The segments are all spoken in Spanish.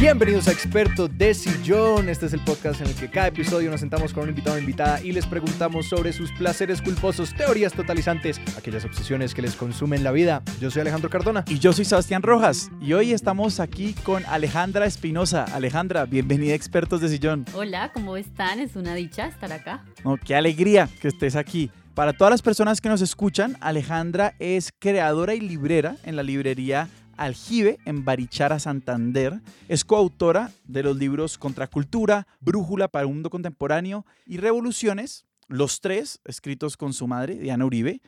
Bienvenidos a Experto de Sillón. Este es el podcast en el que cada episodio nos sentamos con un invitado o invitada y les preguntamos sobre sus placeres culposos, teorías totalizantes, aquellas obsesiones que les consumen la vida. Yo soy Alejandro Cardona. Y yo soy Sebastián Rojas. Y hoy estamos aquí con Alejandra Espinosa. Alejandra, bienvenida a Expertos de Sillón. Hola, ¿cómo están? Es una dicha estar acá. Oh, qué alegría que estés aquí. Para todas las personas que nos escuchan, Alejandra es creadora y librera en la librería Aljibe en Barichara, Santander. Es coautora de los libros Contracultura, Brújula para un mundo contemporáneo y Revoluciones, los tres escritos con su madre, Diana Uribe.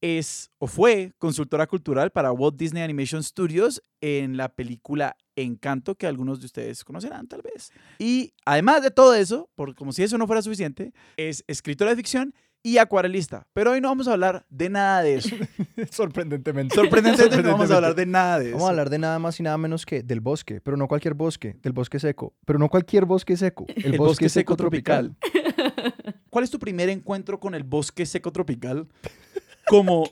Es o fue consultora cultural para Walt Disney Animation Studios en la película Encanto, que algunos de ustedes conocerán tal vez. Y además de todo eso, por, como si eso no fuera suficiente, es escritora de ficción y acuarelista. Pero hoy no vamos a hablar de nada de eso. Sorprendentemente. Sorprendentemente no vamos a hablar de nada de eso. Vamos a hablar de nada más y nada menos que del bosque, pero no cualquier bosque, del bosque seco, pero no cualquier bosque seco, el, bosque, seco tropical. ¿Cuál es tu primer encuentro con el bosque seco tropical? Como,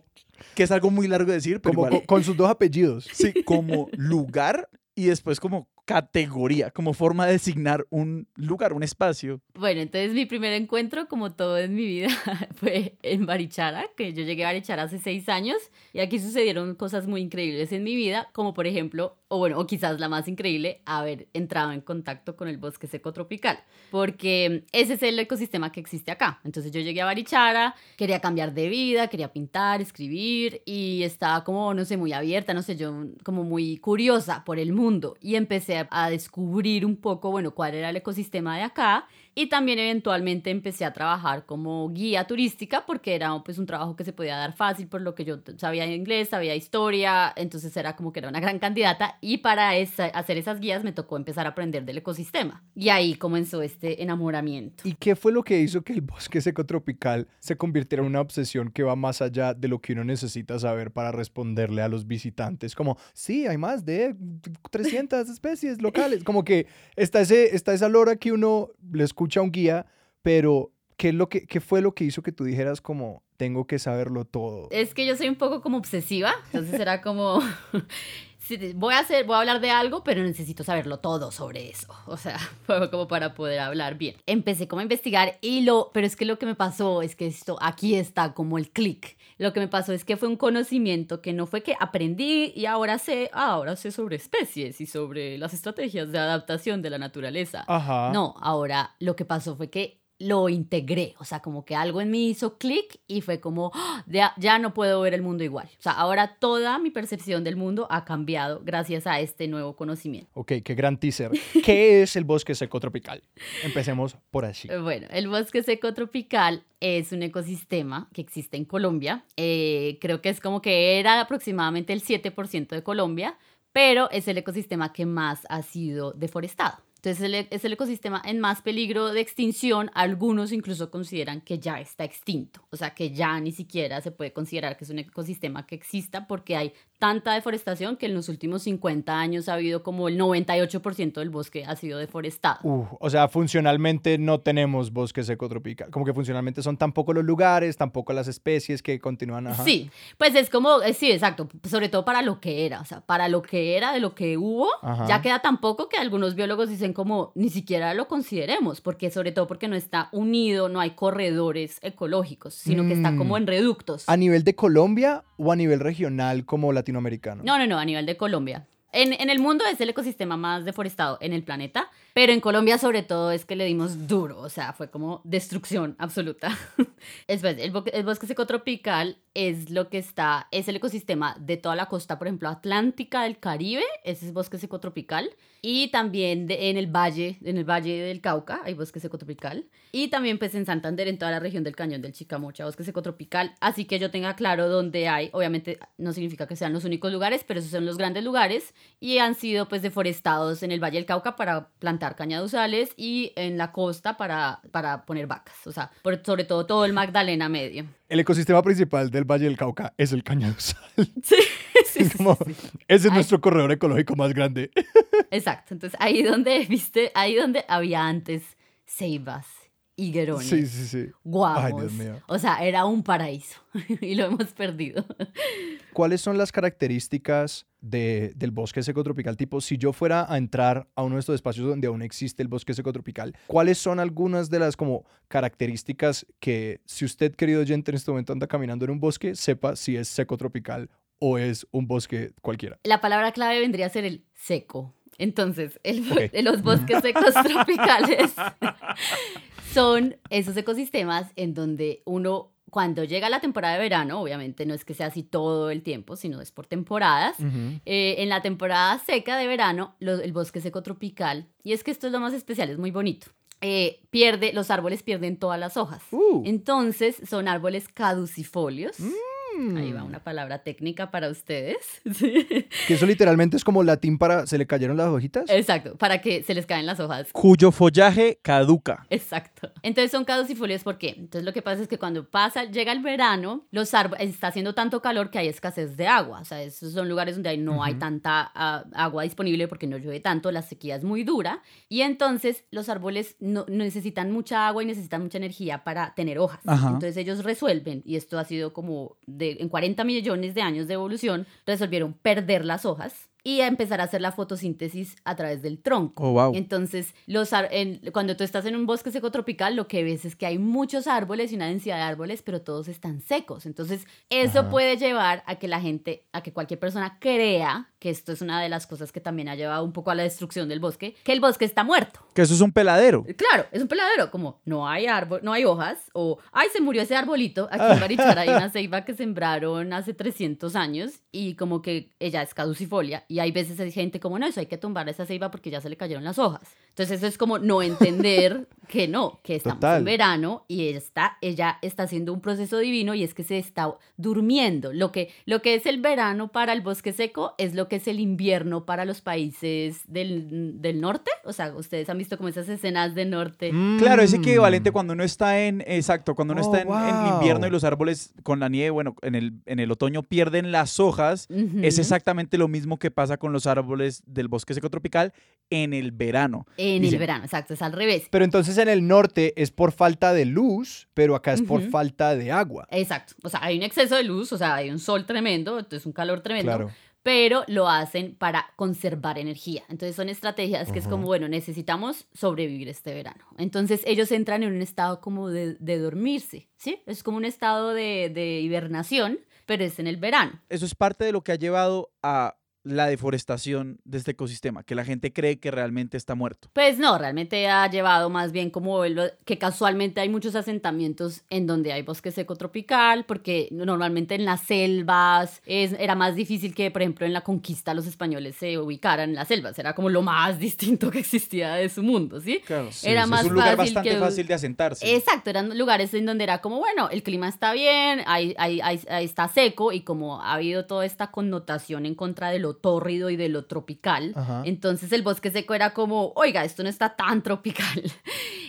que es algo muy largo de decir, pero Como igual. con, con sus dos apellidos. Sí, como lugar y después como categoría, como forma de designar un lugar, un espacio. Bueno, entonces mi primer encuentro, como todo en mi vida, fue en Barichara, que yo llegué a Barichara hace seis años y aquí sucedieron cosas muy increíbles en mi vida, como por ejemplo, o bueno, o quizás la más increíble, haber entrado en contacto con el bosque seco tropical, porque ese es el ecosistema que existe acá. Entonces yo llegué a Barichara, quería cambiar de vida, quería pintar, escribir y estaba como, no sé, muy abierta, no sé, yo como muy curiosa por el mundo y empecé a descubrir un poco, bueno, cuál era el ecosistema de acá y también eventualmente empecé a trabajar como guía turística porque era pues un trabajo que se podía dar fácil por lo que yo sabía inglés, sabía historia, entonces era como que era una gran candidata y para esa- hacer esas guías me tocó empezar a aprender del ecosistema y ahí comenzó este enamoramiento. ¿Y qué fue lo que hizo que el bosque seco tropical se convirtiera en una obsesión que va más allá de lo que uno necesita saber para responderle a los visitantes? Como, sí, hay más de 300 especies locales. Como que está, ese, está esa lora que uno le escucha a un guía, pero ¿qué, es lo que, ¿qué fue lo que hizo que tú dijeras como, tengo que saberlo todo? Es que yo soy un poco como obsesiva, entonces era como voy a hacer, voy a hablar de algo, pero necesito saberlo todo sobre eso. O sea, como para poder hablar bien. Empecé como a investigar y lo, pero es que lo que me pasó es que esto aquí está como el clic. Lo que me pasó es que fue un conocimiento que no fue que aprendí y ahora sé, ah, ahora sé sobre especies y sobre las estrategias de adaptación de la naturaleza. Ajá. No, ahora lo que pasó fue que lo integré, o sea, como que algo en mí hizo clic y fue como, ¡ah! ya, ya no puedo ver el mundo igual. O sea, ahora toda mi percepción del mundo ha cambiado gracias a este nuevo conocimiento. Ok, qué gran teaser. ¿Qué es el bosque seco tropical? Empecemos por allí. Eh, Bueno, el bosque seco tropical es un ecosistema que existe en Colombia. Eh, creo que es como que era aproximadamente el 7% de Colombia, pero es el ecosistema que más ha sido deforestado. Entonces e- es el ecosistema en más peligro de extinción. Algunos incluso consideran que ya está extinto. O sea, que ya ni siquiera se puede considerar que es un ecosistema que exista porque hay tanta deforestación que en los últimos 50 años ha habido como el 98% del bosque ha sido deforestado. Uf, o sea, funcionalmente no tenemos bosque seco tropical. Como que funcionalmente son tampoco los lugares, tampoco las especies que continúan. ajá. Sí, pues es como, eh, sí, exacto, sobre todo para lo que era, o sea, para lo que era de lo que hubo, Ajá. ya queda tan poco que algunos biólogos dicen como ni siquiera lo consideremos, porque sobre todo porque no está unido, no hay corredores ecológicos, sino que está como Mm. en reductos. ¿A nivel de Colombia o a nivel regional como latinoamericano? No, no, no, a nivel de Colombia. En, en el mundo es el ecosistema más deforestado en el planeta, pero en Colombia sobre todo es que le dimos duro, o sea, fue como destrucción absoluta. Después, el, bo- el bosque seco tropical es lo que está, es el ecosistema de toda la costa, por ejemplo, atlántica del Caribe, ese es bosque seco tropical, y también de- en el valle, en el valle del Cauca hay bosque seco tropical, y también pues en Santander, en toda la región del Cañón del Chicamocha, bosque seco tropical, así que yo tenga claro dónde hay, obviamente no significa que sean los únicos lugares, pero esos son los grandes lugares, y han sido pues deforestados en el Valle del Cauca para plantar cañaduzales y en la costa para, para poner vacas, o sea, por- sobre todo todo el Magdalena Medio. El ecosistema principal del Valle del Cauca es el cañaduzal. Sí, sí, Como, sí, sí. Ese es nuestro corredor ecológico más grande. Exacto, entonces ahí donde, viste, ahí donde había antes ceibas higuerones, Sí, sí, sí. guamos. Ay, Dios mío. O sea, era un paraíso y lo hemos perdido. ¿Cuáles son las características de- del bosque seco tropical? Tipo, si yo fuera a entrar a uno de estos espacios donde aún existe el bosque seco tropical, ¿cuáles son algunas de las como características que si usted, querido oyente, en este momento anda caminando en un bosque, sepa si es seco tropical o es un bosque cualquiera? La palabra clave vendría a ser el seco. Entonces, el, Ok. los bosques secos tropicales son esos ecosistemas en donde uno, cuando llega la temporada de verano, obviamente no es que sea así todo el tiempo, sino es por temporadas. Eh, en la temporada seca de verano, lo- el bosque seco tropical, y es que esto es lo más especial, es muy bonito, eh, pierde, los árboles pierden todas las hojas. Uh. Entonces son árboles caducifolios. Mm. Ahí va una palabra técnica para ustedes. Sí. Que eso literalmente es como latín para se le cayeron las hojitas. Exacto, para que se les caen las hojas. Cuyo follaje caduca. Exacto. Entonces son caducifolios, ¿por qué? Entonces lo que pasa es que cuando pasa, llega el verano, los árboles, está haciendo tanto calor que hay escasez de agua. O sea, esos son lugares donde no hay tanta agua disponible porque no llueve tanto, la sequía es muy dura. Y entonces los árboles no, no necesitan mucha agua y necesitan mucha energía para tener hojas. Ajá. Entonces ellos resuelven, y esto ha sido como de, en 40 millones de años de evolución, resolvieron perder las hojas y a empezar a hacer la fotosíntesis a través del tronco. Oh, wow. Entonces, los en- cuando tú estás en un bosque seco tropical, lo que ves es que hay muchos árboles y una densidad de árboles, pero todos están secos. Entonces, eso Ajá. puede llevar a que la gente, a que cualquier persona crea que esto es una de las cosas que también ha llevado un poco a la destrucción del bosque, que el bosque está muerto. Que eso es un peladero. Claro, es un peladero, como no hay árbol, no hay hojas, o ay, se murió ese arbolito. Aquí en Barichara hay una ceiba que sembraron hace 300 años y como que ella es caducifolia. Y hay veces hay gente como, no, eso hay que tumbar esa ceiba porque ya se le cayeron las hojas. Entonces eso es como no entender que no, que estamos Total. en verano y ella está, ella está haciendo un proceso divino y es que se está durmiendo. Lo que, lo que es el verano para el bosque seco es lo que es el invierno para los países del, del norte. O sea, ustedes han visto como esas escenas de norte. Claro, es Mm. equivalente cuando uno está en, exacto, cuando uno Oh, está en, en wow. invierno y los árboles con la nieve, bueno, en el, en el otoño pierden las hojas. Ujú. Es exactamente lo mismo que pasa con los árboles del bosque seco tropical en el verano. En Dicen- el verano, exacto, es al revés. Pero entonces en el norte es por falta de luz, pero acá es por Ujú. falta de agua. Exacto. O sea, hay un exceso de luz, o sea, hay un sol tremendo, entonces un calor tremendo. Claro. pero lo hacen para conservar energía. Entonces son estrategias que es Ujú. como, bueno, necesitamos sobrevivir este verano. Entonces ellos entran en un estado como de, de dormirse, ¿sí? Es como un estado de, de hibernación, pero es en el verano. Eso es parte de lo que ha llevado a la deforestación de este ecosistema, que la gente cree que realmente está muerto. Pues no, realmente ha llevado más bien como lo- que casualmente hay muchos asentamientos en donde hay bosque seco tropical, porque normalmente en las selvas es, era más difícil que, por ejemplo, en la conquista los españoles se ubicaran en las selvas. Era como lo más distinto que existía de su mundo, ¿sí? Claro, Era es más un lugar fácil bastante que- fácil de asentarse. Exacto, eran lugares en donde era como, bueno, el clima está bien, ahí, ahí- ahí- ahí está seco y como ha habido toda esta connotación en contra de lo tórrido y de lo tropical, Ajá. entonces el bosque seco era como, oiga, esto no está tan tropical.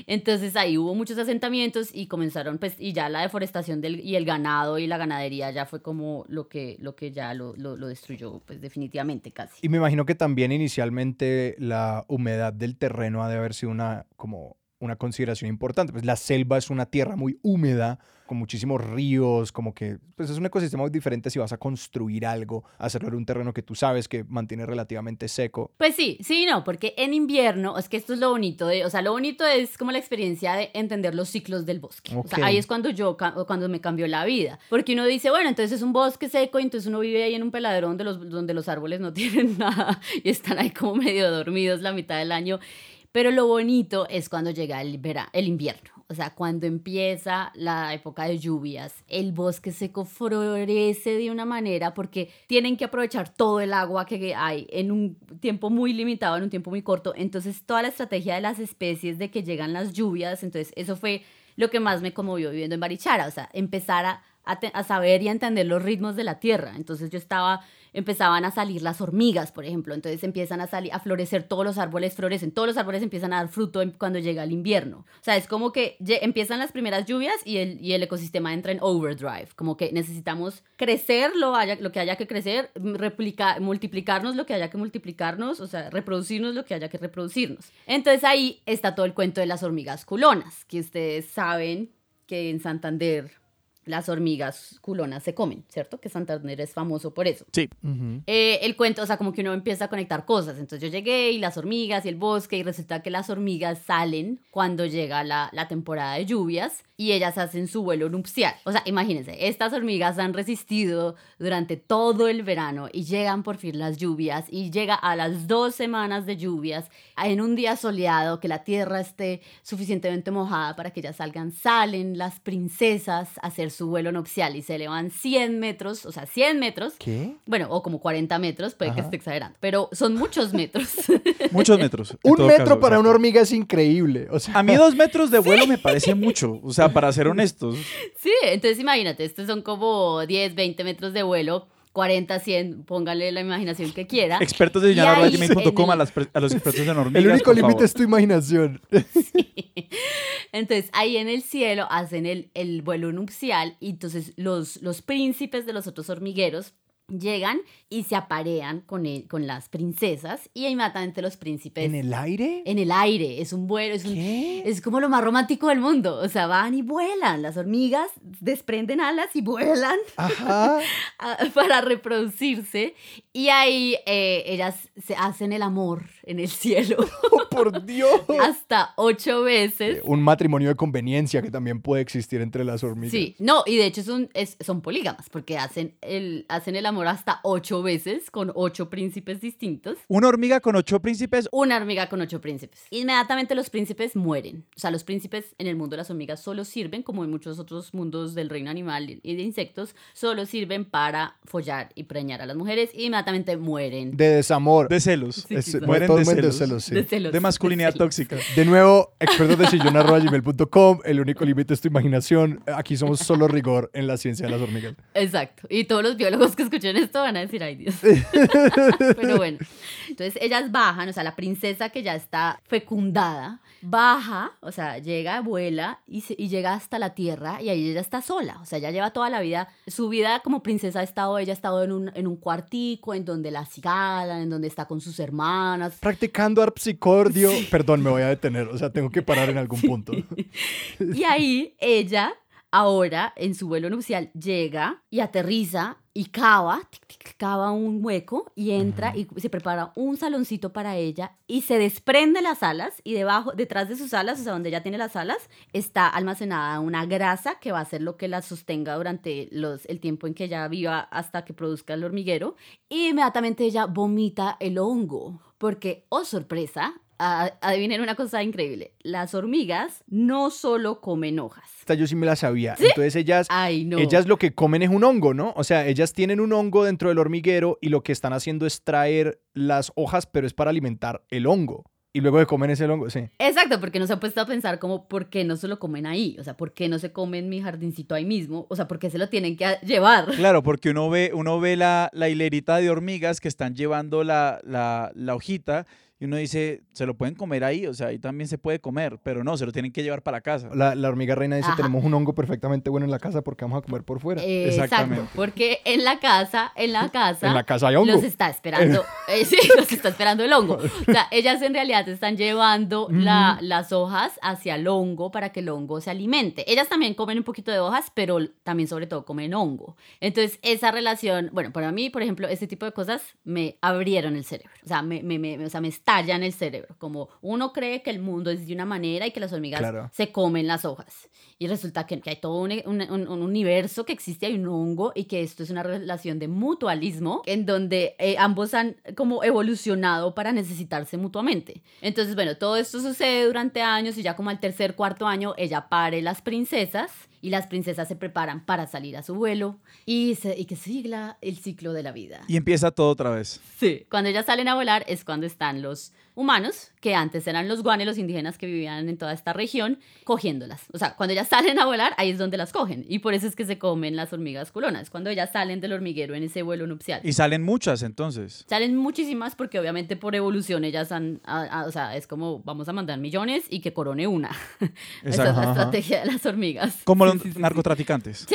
Entonces ahí hubo muchos asentamientos y comenzaron, pues, y ya la deforestación del, y el ganado y la ganadería ya fue como lo que, lo que ya lo, lo, lo destruyó, pues definitivamente casi. Y me imagino que también inicialmente la humedad del terreno ha de haber sido una como una consideración importante. Pues la selva es una tierra muy húmeda, con muchísimos ríos, como que pues es un ecosistema muy diferente si vas a construir algo, hacerlo en un terreno que tú sabes que mantiene relativamente seco. Pues sí, sí, y no, porque en invierno, es que esto es lo bonito de, o sea, lo bonito es como la experiencia de entender los ciclos del bosque. O sea, ahí es cuando yo, cuando me cambió la vida. Porque uno dice, bueno, entonces es un bosque seco y entonces uno vive ahí en un peladero donde los, donde los árboles no tienen nada y están ahí como medio dormidos la mitad del año. Pero lo bonito es cuando llega el, vera- el invierno. O sea, cuando empieza la época de lluvias, el bosque seco florece de una manera porque tienen que aprovechar todo el agua que hay en un tiempo muy limitado, en un tiempo muy corto. Entonces, toda la estrategia de las especies de que llegan las lluvias, entonces eso fue lo que más me conmovió viviendo en Barichara. O sea, empezar a, a, saber y a entender los ritmos de la tierra. Entonces yo estaba, empezaban a salir las hormigas, por ejemplo. Entonces empiezan a salir, a florecer, todos los árboles florecen, todos los árboles empiezan a dar fruto cuando llega el invierno. O sea, es como que empiezan las primeras lluvias y el, y el ecosistema entra en overdrive. Como que necesitamos crecer lo, haya, lo que haya que crecer, replicar, multiplicarnos lo que haya que multiplicarnos, o sea, reproducirnos lo que haya que reproducirnos. Entonces ahí está todo el cuento de las hormigas culonas, que ustedes saben que en Santander las hormigas culonas se comen, ¿cierto? Que Santander es famoso por eso. Sí. Ujú. Eh, el cuento, o sea, como que uno empieza a conectar cosas. Entonces yo llegué y las hormigas y el bosque y resulta que las hormigas salen cuando llega la, la temporada de lluvias y ellas hacen su vuelo nupcial. O sea, imagínense, estas hormigas han resistido durante todo el verano y llegan por fin las lluvias y llega a las dos semanas de lluvias en un día soleado que la tierra esté suficientemente mojada para que ellas salgan, salen las princesas a hacer su vuelo nupcial y se elevan 100 metros, o sea, 100 metros ¿Qué? bueno, o como 40 metros, puede que esté exagerando, pero son muchos metros. Muchos metros. Un metro caso, para exacto. una hormiga es increíble. O sea, A mí dos metros de vuelo me parece mucho. O sea, para ser honestos. sí, entonces imagínate, estos son como 10, 20 metros de vuelo, 40, 100, póngale la imaginación que quiera. Expertos de gmail.com en a, las a los expertos en hormigas. el único límite es tu imaginación. Entonces ahí en el cielo hacen el, el vuelo nupcial y entonces los, los príncipes de los otros hormigueros llegan y se aparean con, el- con las princesas y inmediatamente los príncipes ¿En el aire? en el aire, es un vuelo, es un. Es como lo más romántico del mundo. O sea, van y vuelan. Las hormigas desprenden alas y vuelan Ajá. para reproducirse. Y ahí eh, ellas se hacen el amor en el cielo Oh, por Dios. hasta ocho veces. Un matrimonio de conveniencia que también puede existir entre las hormigas. Sí, no, y de hecho son, es- son polígamas porque hacen el, hacen el amor hasta ocho veces con ocho príncipes distintos. Una hormiga con ocho príncipes. Una hormiga con ocho príncipes. Inmediatamente los príncipes mueren. O sea, los príncipes en el mundo de las hormigas solo sirven, como en muchos otros mundos del reino animal y de insectos, solo sirven para follar y preñar a las mujeres y inmediatamente mueren. De desamor. De celos. Sí, Es- quizás. Mueren de celos. celos, sí. De celos. De masculinidad celos. tóxica. De nuevo, expertos de sillón.com, el único límite es tu imaginación. Aquí somos solo rigor en la ciencia de las hormigas. Exacto. Y todos los biólogos que escuchen esto van a decir, ay Dios. Pero bueno, entonces ellas bajan, o sea, la princesa que ya está fecundada, baja, o sea, llega, vuela y, se- y llega hasta la tierra y ahí ella está sola. O sea, ella lleva toda la vida, su vida como princesa ha estado, ella ha estado en un, en un cuartico en donde la cigalan, en donde está con sus hermanas. Practicando arpsicordio. Perdón, me voy a detener. O sea, tengo que parar en algún punto. Y ahí ella, ahora en su vuelo nupcial, llega y aterriza y cava, tic, tic, cava un hueco y entra y se prepara un saloncito para ella y se desprende las alas y debajo, detrás de sus alas, o sea, donde ella tiene las alas, está almacenada una grasa que va a ser lo que la sostenga durante los, el tiempo en que ella viva hasta que produzca el hormiguero. Y inmediatamente ella vomita el hongo, porque, oh sorpresa, a- adivinen una cosa increíble, las hormigas no solo comen hojas. Esta yo sí me la sabía. Entonces ellas, Ay, no. ellas lo que comen es un hongo, ¿no? O sea, ellas tienen un hongo dentro del hormiguero y lo que están haciendo es traer las hojas, pero es para alimentar el hongo. Y luego de comen ese hongo, sí. Exacto, porque no se ha puesto a pensar como, ¿por qué no se lo comen ahí? O sea, ¿por qué no se comen mi jardincito ahí mismo? O sea, ¿por qué se lo tienen que llevar? Claro, porque uno ve, uno ve la, la hilerita de hormigas que están llevando la, la, la hojita y uno dice, se lo pueden comer ahí, o sea, ahí también se puede comer, pero no, se lo tienen que llevar para la casa. La, la hormiga reina dice, Ajá. tenemos un hongo perfectamente bueno en la casa porque vamos a comer por fuera. Eh, Exactamente. Exacto, porque en la casa, en la casa, en la casa hay hongo. los está esperando, eh, sí, los está esperando el hongo. O sea, ellas en realidad están llevando la- las hojas hacia el hongo para que el hongo se alimente. Ellas también comen un poquito de hojas, pero también sobre todo comen hongo. Entonces, esa relación, bueno, para mí, por ejemplo, este tipo de cosas me abrieron el cerebro. O sea, me, me, me- o sea, me estallan el cerebro. Como uno cree que el mundo es de una manera y que las hormigas Claro. se comen las hojas. Y resulta que, que hay todo un, un- un- un universo que existe, hay un hongo y que esto es una relación de mutualismo en donde eh, ambos han como evolucionado para necesitarse mutuamente. Entonces, bueno, todo esto sucede durante años y ya como al tercer, cuarto año ella pare las princesas y las princesas se preparan para salir a su vuelo y, se, y que sigla el ciclo de la vida. Y empieza todo otra vez. Sí, cuando ellas salen a volar es cuando están los humanos, que antes eran los guanes, los indígenas que vivían en toda esta región, cogiéndolas. O sea, cuando ellas salen a volar, ahí es donde las cogen. Y por eso es que se comen las hormigas culonas, cuando ellas salen del hormiguero en ese vuelo nupcial. Y salen muchas entonces. Salen muchísimas porque obviamente por evolución ellas han, a- a- o sea, es como vamos a mandar millones y que corone una. Esa es la estrategia de las hormigas. Como Sí, sí. narcotraficantes.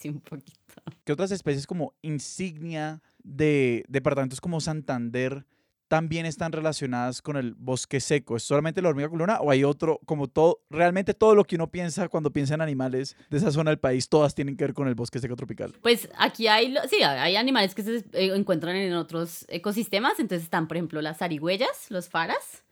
Sí, un poquito. ¿Qué otras especies como insignia de departamentos como Santander también están relacionadas con el bosque seco? ¿Es solamente la hormiga culona o hay otro, como todo, realmente todo lo que uno piensa cuando piensa en animales de esa zona del país, todas tienen que ver con el bosque seco tropical? Pues aquí hay, sí, hay animales que se eh, encuentran en otros ecosistemas. Entonces están, por ejemplo, las zarigüeyas, los faras,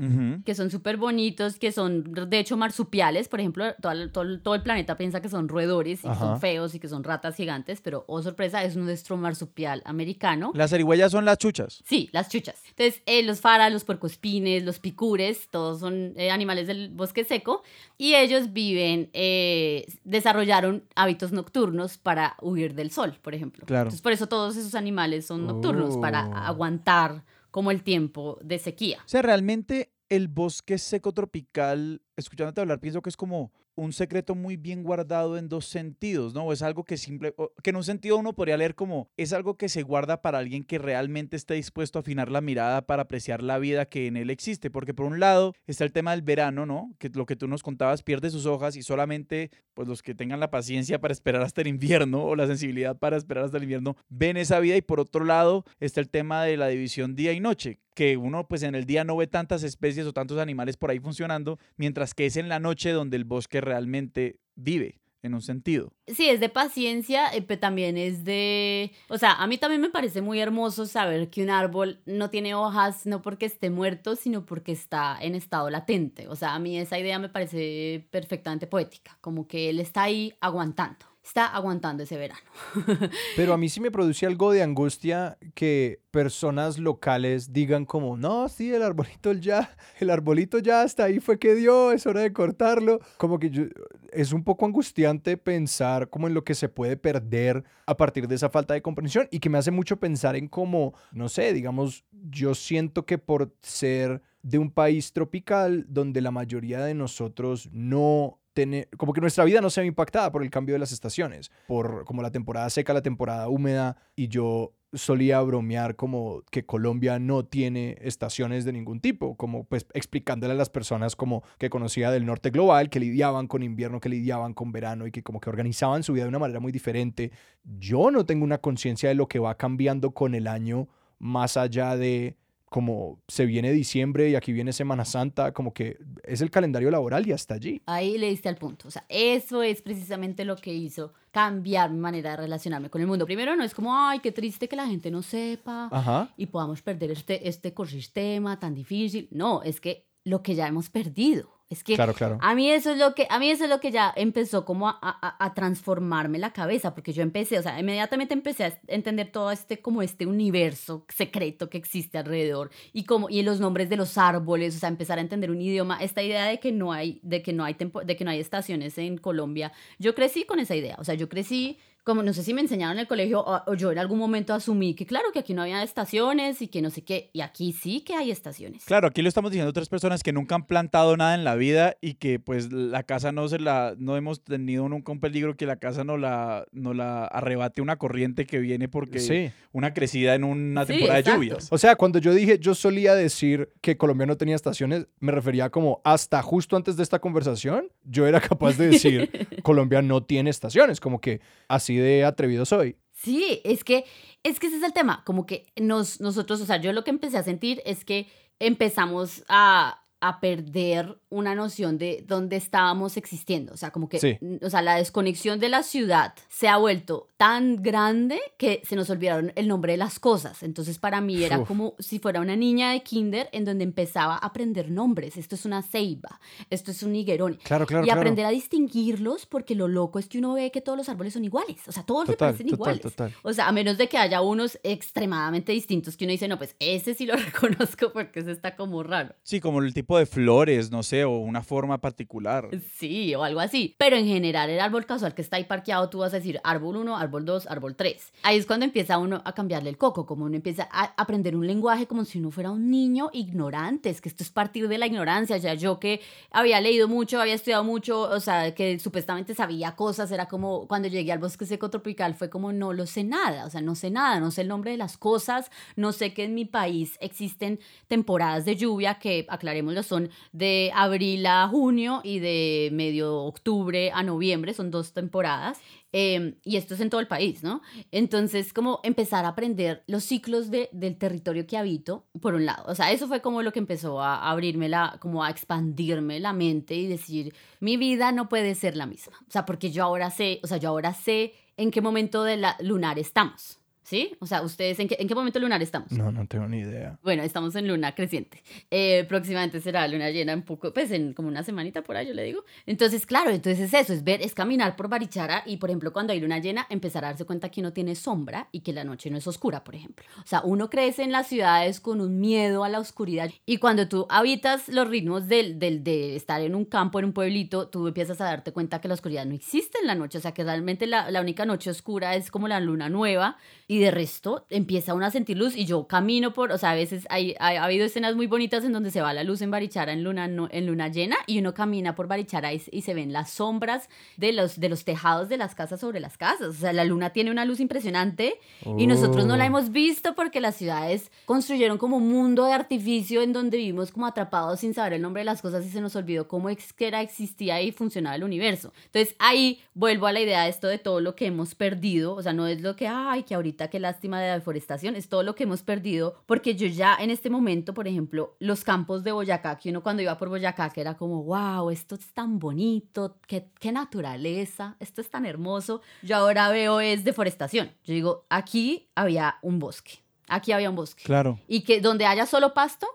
que son súper bonitos, que son de hecho marsupiales. Por ejemplo, todo, el- todo, el- todo el planeta piensa que son roedores y que son feos y que son ratas gigantes, pero oh sorpresa, es nuestro marsupial americano. Las zarigüeyas son las chuchas. Sí, las chuchas. Entonces, eh, los faras, los puercoespines, los picures, todos son eh, animales del bosque seco y ellos viven, eh, desarrollaron hábitos nocturnos para huir del sol, por ejemplo. Claro. Entonces, por eso todos esos animales son nocturnos, para Oh. aguantar como el tiempo de sequía. O sea, realmente el bosque seco tropical, escuchándote hablar, pienso que es como un secreto muy bien guardado en dos sentidos, ¿no? Es algo que simple, que en un sentido uno podría leer como es algo que se guarda para alguien que realmente esté dispuesto a afinar la mirada para apreciar la vida que en él existe, porque por un lado está el tema del verano, ¿no? Que lo que tú nos contabas pierde sus hojas y solamente pues los que tengan la paciencia para esperar hasta el invierno o la sensibilidad para esperar hasta el invierno ven esa vida y por otro lado está el tema de la división día y noche, que uno pues en el día no ve tantas especies o tantos animales por ahí funcionando, mientras que es en la noche donde el bosque realmente vive en un sentido. Sí, es de paciencia, eh, pero también es de... O sea, a mí también me parece muy hermoso saber que un árbol no tiene hojas no porque esté muerto, sino porque está en estado latente. O sea, a mí esa idea me parece perfectamente poética, como que él está ahí aguantando, está aguantando ese verano. Pero a mí sí me produce algo de angustia que personas locales digan como, no, sí, el arbolito ya, el arbolito ya hasta ahí fue que dio, es hora de cortarlo. Como que es un poco angustiante pensar como en lo que se puede perder a partir de esa falta de comprensión y que me hace mucho pensar en cómo, no sé, digamos, yo siento que por ser de un país tropical donde la mayoría de nosotros no tiene, como que nuestra vida no se ve impactada por el cambio de las estaciones, por como la temporada seca, la temporada húmeda, y yo solía bromear como que Colombia no tiene estaciones de ningún tipo, como pues explicándole a las personas como que conocía del norte global, que lidiaban con invierno, que lidiaban con verano y que como que organizaban su vida de una manera muy diferente. Yo no tengo una conciencia de lo que va cambiando con el año más allá de como se viene diciembre y aquí viene Semana Santa, como que es el calendario laboral y hasta allí. Ahí le diste al punto. O sea, eso es precisamente lo que hizo cambiar mi manera de relacionarme con el mundo. Primero, no es como, ay, qué triste que la gente no sepa Ajá. y podamos perder este, este ecosistema tan difícil. No, es que lo que ya hemos perdido. Es que Claro, claro. a mí eso es lo que a mí eso es lo que ya empezó como a, a- a transformarme la cabeza porque yo empecé o sea inmediatamente empecé a entender todo este como este universo secreto que existe alrededor y como y los nombres de los árboles o sea empezar a entender un idioma esta idea de que no hay de que no hay tempo- de que no hay estaciones en Colombia yo crecí con esa idea o sea yo crecí como no sé si me enseñaron en el colegio o, o yo en algún momento asumí que claro que aquí no había estaciones y que no sé qué y aquí sí que hay estaciones Claro, aquí lo estamos diciendo otras personas que nunca han plantado nada en la vida y que pues la casa no se la, no hemos tenido nunca un peligro que la casa no la, no la arrebate una corriente que viene porque Sí. una crecida en una Sí, temporada exacto. de lluvias. O sea, cuando yo dije, yo solía decir que Colombia no tenía estaciones, me refería como hasta justo antes de esta conversación, yo era capaz de decir, Colombia no tiene estaciones, como que así de atrevido soy. Sí, es que, es que ese es el tema, como que nos, nosotros, o sea, yo lo que empecé a sentir es que empezamos a, a perder una noción de dónde estábamos existiendo, o sea, como que, Sí. o sea, la desconexión de la ciudad se ha vuelto tan grande que se nos olvidaron el nombre de las cosas, entonces para mí era Uf. como si fuera una niña de kinder en donde empezaba a aprender nombres, esto es una ceiba, esto es un higuerón, Claro, claro, y claro. aprender a distinguirlos porque lo loco es que uno ve que todos los árboles son iguales, o sea, todos se parecen total, iguales. total. O sea, a menos de que haya unos extremadamente distintos que uno dice, no, pues ese sí lo reconozco porque ese está como raro. Sí, como el tipo de flores, no sé, o una forma particular. Sí, o algo así. Pero en general, el árbol casual que está ahí parqueado, tú vas a decir árbol 1, árbol 2, árbol 3. Ahí es cuando empieza uno a cambiarle el coco, como uno empieza a aprender un lenguaje como si uno fuera un niño ignorante. Es que esto es partir de la ignorancia. Sea, yo que había leído mucho, había estudiado mucho, o sea, que supuestamente sabía cosas, era como cuando llegué al bosque seco tropical, fue como no lo sé nada. O sea, no sé nada, no sé el nombre de las cosas, no sé que en mi país existen temporadas de lluvia que, aclarémoslo, son de abril a junio y de medio octubre a noviembre, son dos temporadas. Em, y esto es en todo el país, ¿no? Entonces, como empezar a aprender los ciclos de, del territorio que habito, por un lado. O sea, eso fue como lo que empezó a abrirme la, como a expandirme la mente y decir, mi vida no puede ser la misma. O sea, porque yo ahora sé, o sea, yo ahora sé en qué momento de la lunar estamos. ¿Sí? O sea, ¿ustedes en qué, en qué momento lunar estamos? No, no tengo ni idea. Bueno, estamos en luna creciente. Eh, próximamente será luna llena en poco, pues en como una semanita por ahí, yo le digo. Entonces, claro, entonces es eso, es ver, es caminar por Barichara y, por ejemplo, cuando hay luna llena, empezar a darse cuenta que uno tiene sombra y que la noche no es oscura, por ejemplo. O sea, uno crece en las ciudades con un miedo a la oscuridad y cuando tú habitas los ritmos del, del, de estar en un campo, en un pueblito, tú empiezas a darte cuenta que la oscuridad no existe en la noche. O sea, que realmente la, la única noche oscura es como la luna nueva y de resto empieza uno a sentir luz y yo camino por, o sea, a veces hay, hay- ha habido escenas muy bonitas en donde se va la luz en Barichara en luna, no- en luna llena y uno camina por Barichara y, y se ven las sombras de los, de los tejados de las casas sobre las casas. O sea, la luna tiene una luz impresionante y nosotros no la Oh. hemos visto porque las ciudades construyeron como un mundo de artificio en donde vivimos como atrapados sin saber el nombre de las cosas y se nos olvidó cómo es que era, existía y funcionaba el universo. Entonces ahí vuelvo a la idea de esto de todo lo que hemos perdido, o sea, no es lo que, ay, que ahorita qué lástima de la deforestación, es todo lo que hemos perdido porque yo ya en este momento, por ejemplo, los campos de Boyacá, que uno cuando iba por Boyacá, que era como, wow, esto es tan bonito, qué, qué naturaleza, esto es tan hermoso, yo ahora veo es deforestación. Yo digo, aquí había un bosque, aquí había un bosque. Claro. Y que donde haya solo pasto,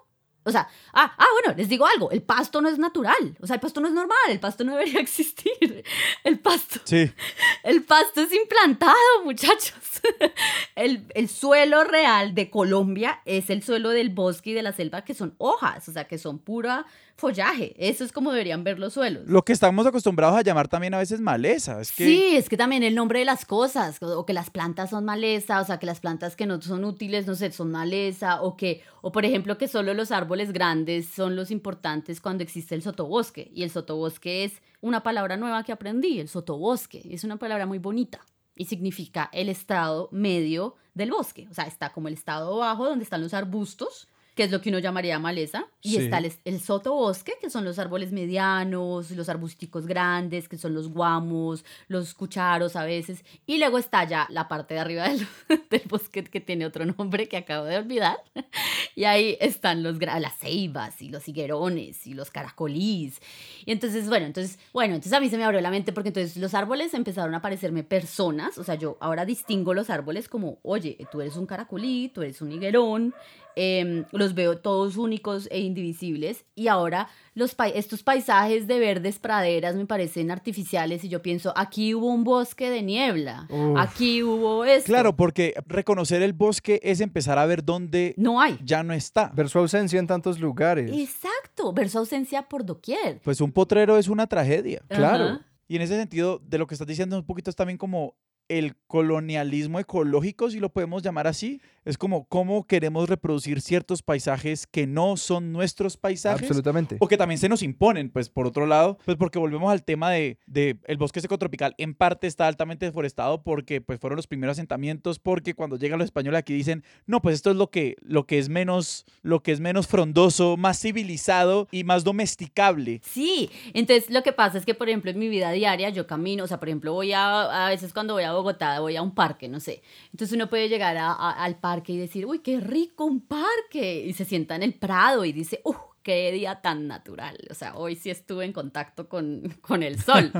o sea, ah, ah, bueno, les digo algo, el pasto no es natural, o sea, el pasto no es normal, el pasto no debería existir. El pasto, Sí. el pasto es implantado, muchachos. El, el suelo real de Colombia es el suelo del bosque y de la selva que son hojas, o sea, que son pura follaje. Eso es como deberían ver los suelos. Lo que estamos acostumbrados a llamar también a veces maleza. Es que Sí, es que también el nombre de las cosas, o que las plantas son maleza, o sea, que las plantas que no son útiles, no sé, son maleza, o que, o por ejemplo, que solo los árboles grandes son los importantes cuando existe el sotobosque. Y el sotobosque es una palabra nueva que aprendí, el sotobosque. Es una palabra muy bonita y significa el estado medio del bosque. O sea, está como el estado bajo donde están los arbustos, que es lo que uno llamaría maleza, y Sí. está el, el sotobosque, que son los árboles medianos, los arbusticos grandes, que son los guamos, los cucharos a veces, y luego está ya la parte de arriba del, del bosque que tiene otro nombre que acabo de olvidar, y ahí están los, las ceibas y los higuerones y los caracolís, y entonces, bueno, entonces, bueno, entonces a mí se me abrió la mente porque entonces los árboles empezaron a parecerme personas, o sea, yo ahora distingo los árboles como, oye, tú eres un caracolí, tú eres un higuerón, em, los veo todos únicos e indivisibles y ahora los pai- estos paisajes de verdes praderas me parecen artificiales y yo pienso, aquí hubo un bosque de niebla, Uf. aquí hubo esto. Claro, porque reconocer el bosque es empezar a ver dónde No hay. ya no está. Ver su ausencia en tantos lugares. Exacto, ver su ausencia por doquier. Pues un potrero es una tragedia. Claro. Ajá. Y en ese sentido, de lo que estás diciendo un poquito es también como el colonialismo ecológico, si lo podemos llamar así. Es como cómo queremos reproducir ciertos paisajes que no son nuestros paisajes. Absolutamente. O que también se nos imponen, pues por otro lado, pues porque volvemos al tema de, de el bosque seco tropical, en parte está altamente deforestado porque pues fueron los primeros asentamientos, porque cuando llegan los españoles aquí dicen, no, pues esto es lo que, lo que es menos, lo que es menos frondoso, más civilizado y más domesticable. Sí, entonces lo que pasa es que, por ejemplo, en mi vida diaria yo camino, o sea, por ejemplo, voy a, a veces cuando voy a Bogotá, voy a un parque, no sé. Entonces uno puede llegar a- a- al parque y decir, uy, qué rico un parque. Y se sienta en el prado y dice, uff, qué día tan natural. O sea, hoy sí estuve en contacto con, con el sol.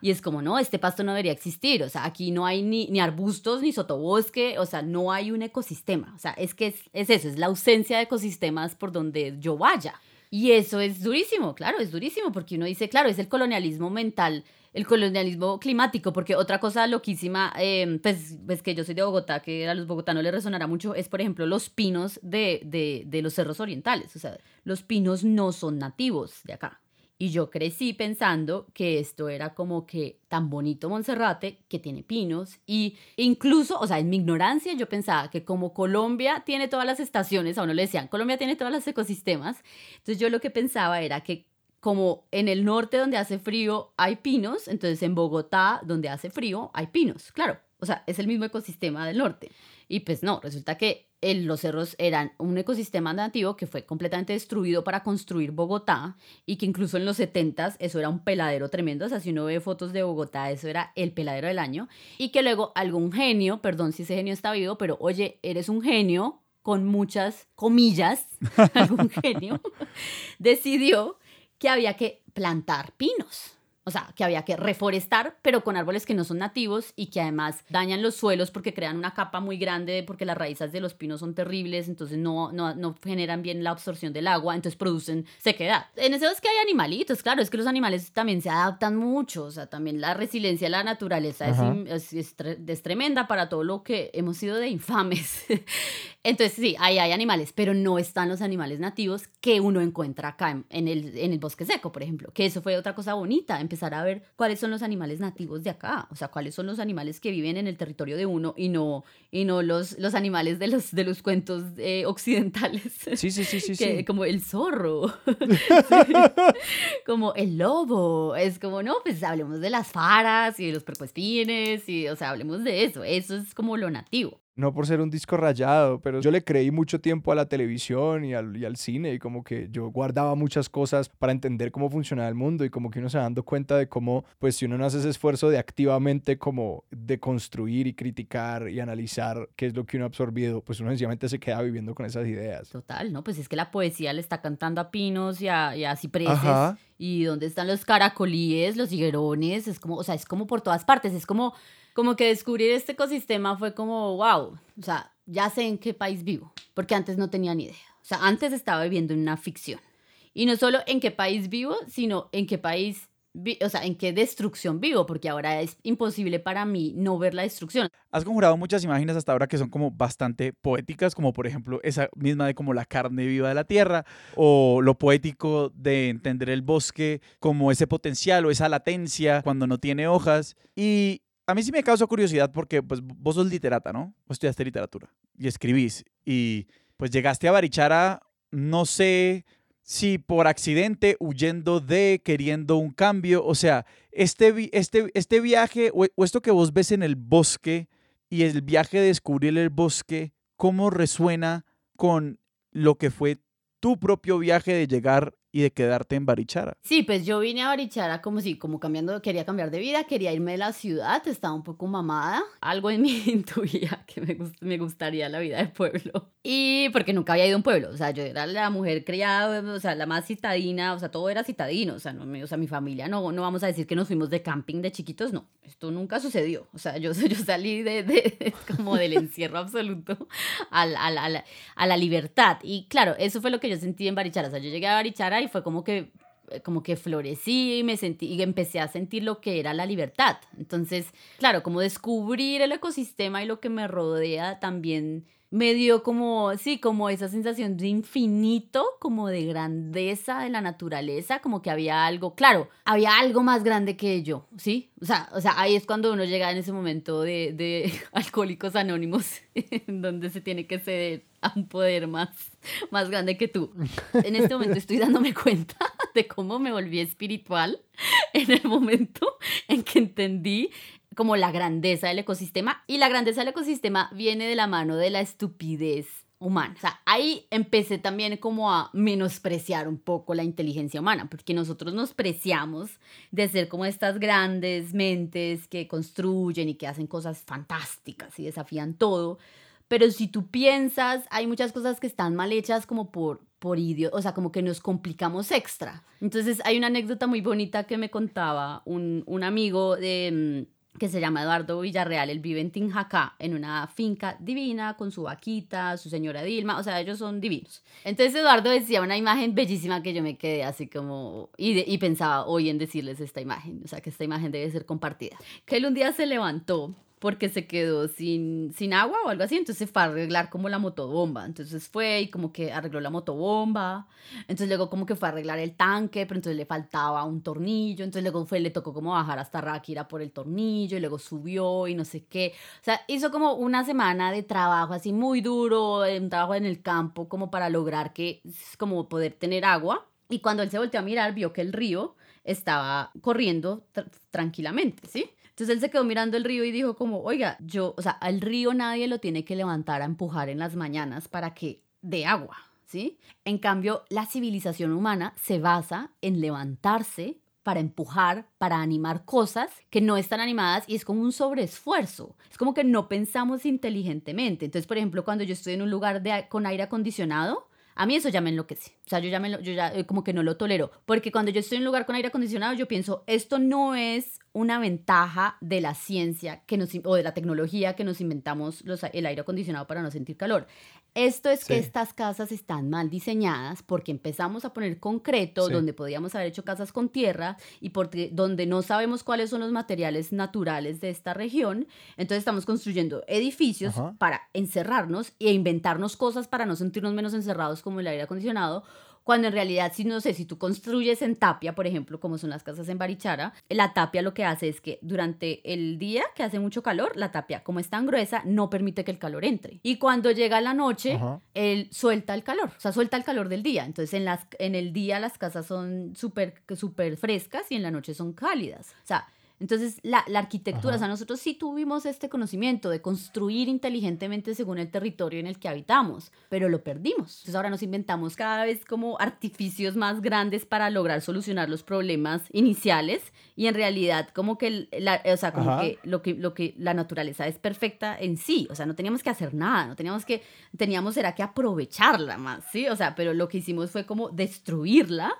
y es como, no, este pasto no debería existir. O sea, aquí no hay ni, ni arbustos ni sotobosque. O sea, no hay un ecosistema. O sea, es que es, es eso, es la ausencia de ecosistemas por donde yo vaya. Y eso es durísimo, claro, es durísimo, porque uno dice, claro, es el colonialismo mental el colonialismo climático, porque otra cosa loquísima, eh, pues, pues que yo soy de Bogotá, que a los bogotanos les resonará mucho, es por ejemplo los pinos de, de, de los cerros orientales. O sea, los pinos no son nativos de acá. Y yo crecí pensando que esto era como que tan bonito Monserrate, que tiene pinos. Y incluso, o sea, en mi ignorancia yo pensaba que como Colombia tiene todas las estaciones, a uno le decían, Colombia tiene todos los ecosistemas. Entonces yo lo que pensaba era que como en el norte donde hace frío hay pinos, entonces en Bogotá donde hace frío hay pinos. Claro, o sea, es el mismo ecosistema del norte. Y pues no, resulta que los cerros eran un ecosistema nativo que fue completamente destruido para construir Bogotá y que incluso en los 70s eso era un peladero tremendo. O sea, si uno ve fotos de Bogotá, eso era el peladero del año. Y que luego algún genio, perdón si ese genio está vivo, pero oye, eres un genio con muchas comillas, algún genio, decidió que había que plantar pinos. O sea, que había que reforestar, pero con árboles que no son nativos y que además dañan los suelos porque crean una capa muy grande, porque las raíces de los pinos son terribles, entonces no, no, no generan bien la absorción del agua, entonces producen sequedad. En eso es que hay animalitos, claro, es que los animales también se adaptan mucho, o sea, también la resiliencia de la naturaleza es, es, es, tremenda para todo lo que hemos sido de infames. entonces sí, ahí hay animales, pero no están los animales nativos que uno encuentra acá en, en, el, en el bosque seco, por ejemplo, que eso fue otra cosa bonita empezar a ver cuáles son los animales nativos de acá, o sea, cuáles son los animales que viven en el territorio de uno y no, y no los, los animales de los, de los cuentos eh, occidentales. Sí, sí, sí, sí, que, Como el zorro, como el lobo, es como, no, pues hablemos de las faras y de los percuespines y, o sea, hablemos de eso, eso es como lo nativo no por ser un disco rayado, pero yo le creí mucho tiempo a la televisión y al, y al, cine y como que yo guardaba muchas cosas para entender cómo funcionaba el mundo y como que uno se dando cuenta de cómo, pues si uno no hace ese esfuerzo de activamente como de construir y criticar y analizar qué es lo que uno ha absorbido, pues uno sencillamente se queda viviendo con esas ideas. Total, ¿no? Pues es que la poesía le está cantando a pinos y a, y a cipreses. Y dónde están los caracolíes, los higuerones, es como, o sea, es como por todas partes, es como como que descubrir este ecosistema fue como, wow, o sea, ya sé en qué país vivo, porque antes no tenía ni idea. O sea, antes estaba viviendo en una ficción. Y no solo en qué país vivo, sino en qué país o sea, en qué destrucción vivo, porque ahora es imposible para mí no ver la destrucción. Has conjurado muchas imágenes hasta ahora que son como bastante poéticas, como por ejemplo esa misma de como la carne viva de la tierra, o lo poético de entender el bosque como ese potencial o esa latencia cuando no tiene hojas. Y a mí sí me causa curiosidad porque pues vos sos literata, ¿no? Vos estudiaste literatura y escribís y pues llegaste a Barichara, no sé si por accidente, huyendo de, queriendo un cambio, o sea, este, este, este viaje o, esto que vos ves en el bosque y el viaje de descubrir el bosque, ¿cómo resuena con lo que fue tu propio viaje de llegar y de quedarte en Barichara. Sí, pues yo vine a Barichara como si, como cambiando, quería cambiar de vida, quería irme de la ciudad, estaba un poco mamada, algo en mí intuía que me, me gustaría la vida de pueblo. Y porque nunca había ido a un pueblo, o sea, yo era la mujer criada, o sea, la más citadina, o sea, todo era citadino, o sea, no, o sea mi familia, no, no vamos a decir que nos fuimos de camping de chiquitos, no, esto nunca sucedió, o sea, yo, yo salí de, de como del encierro absoluto a, a, a, a la libertad. Y claro, eso fue lo que yo sentí en Barichara, o sea, yo llegué a Barichara y fue como que como que florecí y me sentí y empecé a sentir lo que era la libertad. Entonces, claro, como descubrir el ecosistema y lo que me rodea también me dio como, sí, como esa sensación de infinito, como de grandeza de la naturaleza, como que había algo, claro, había algo más grande que yo, ¿sí? O sea, o sea ahí es cuando uno llega en ese momento de, de alcohólicos anónimos, en donde se tiene que ceder a un poder más, más grande que tú. En este momento estoy dándome cuenta de cómo me volví espiritual en el momento en que entendí como la grandeza del ecosistema y la grandeza del ecosistema viene de la mano de la estupidez humana. O sea, ahí empecé también como a menospreciar un poco la inteligencia humana, porque nosotros nos preciamos de ser como estas grandes mentes que construyen y que hacen cosas fantásticas y desafían todo, pero si tú piensas, hay muchas cosas que están mal hechas como por, por idiota, o sea, como que nos complicamos extra. Entonces hay una anécdota muy bonita que me contaba un, un amigo de, que se llama Eduardo Villarreal, él vive en Tinjacá, en una finca divina, con su vaquita, su señora Dilma, o sea, ellos son divinos. Entonces Eduardo decía una imagen bellísima que yo me quedé así como, y, y pensaba hoy en decirles esta imagen, o sea, que esta imagen debe ser compartida. Que él un día se levantó porque se quedó sin, sin agua o algo así, entonces fue a arreglar como la motobomba, entonces fue y como que arregló la motobomba, entonces luego como que fue a arreglar el tanque, pero entonces le faltaba un tornillo, entonces luego fue, le tocó como bajar hasta Ráquira por el tornillo y luego subió y no sé qué, o sea, hizo como una semana de trabajo así muy duro, un trabajo en el campo como para lograr que, como poder tener agua, y cuando él se volteó a mirar vio que el río estaba corriendo tranquilamente, ¿sí? Entonces él se quedó mirando el río y dijo como, oiga, yo, o sea, al río nadie lo tiene que levantar a empujar en las mañanas para que dé agua, ¿sí? En cambio, la civilización humana se basa en levantarse para empujar, para animar cosas que no están animadas y es como un sobreesfuerzo. Es como que no pensamos inteligentemente. Entonces, por ejemplo, cuando yo estoy en un lugar de, con aire acondicionado, a mí eso ya me enloquece. O sea, yo ya, me, yo ya eh, como que no lo tolero. Porque cuando yo estoy en un lugar con aire acondicionado, yo pienso, esto no es una ventaja de la ciencia que nos, o de la tecnología que nos inventamos los, el aire acondicionado para no sentir calor. Esto es que estas casas están mal diseñadas porque empezamos a poner concreto donde podíamos haber hecho casas con tierra y porque donde no sabemos cuáles son los materiales naturales de esta región. Entonces estamos construyendo edificios para encerrarnos e inventarnos cosas para no sentirnos menos encerrados como el aire acondicionado cuando en realidad, si no sé, si tú construyes en tapia, por ejemplo, como son las casas en Barichara, la tapia lo que hace es que durante el día que hace mucho calor, la tapia, como es tan gruesa, no permite que el calor entre. Y cuando llega la noche, él suelta el calor, o sea, suelta el calor del día. Entonces, en, las, en el día las casas son súper súper frescas y en la noche son cálidas. O sea, entonces, la, arquitectura, o sea, nosotros sí tuvimos este conocimiento de construir inteligentemente según el territorio en el que habitamos, pero lo perdimos. Entonces, ahora nos inventamos cada vez como artificios más grandes para lograr solucionar los problemas iniciales y en realidad como que, la, o sea, como que lo, que lo que la naturaleza es perfecta en sí, o sea, no teníamos que hacer nada, no teníamos que, teníamos era que aprovecharla más, ¿sí? O sea, pero lo que hicimos fue como destruirla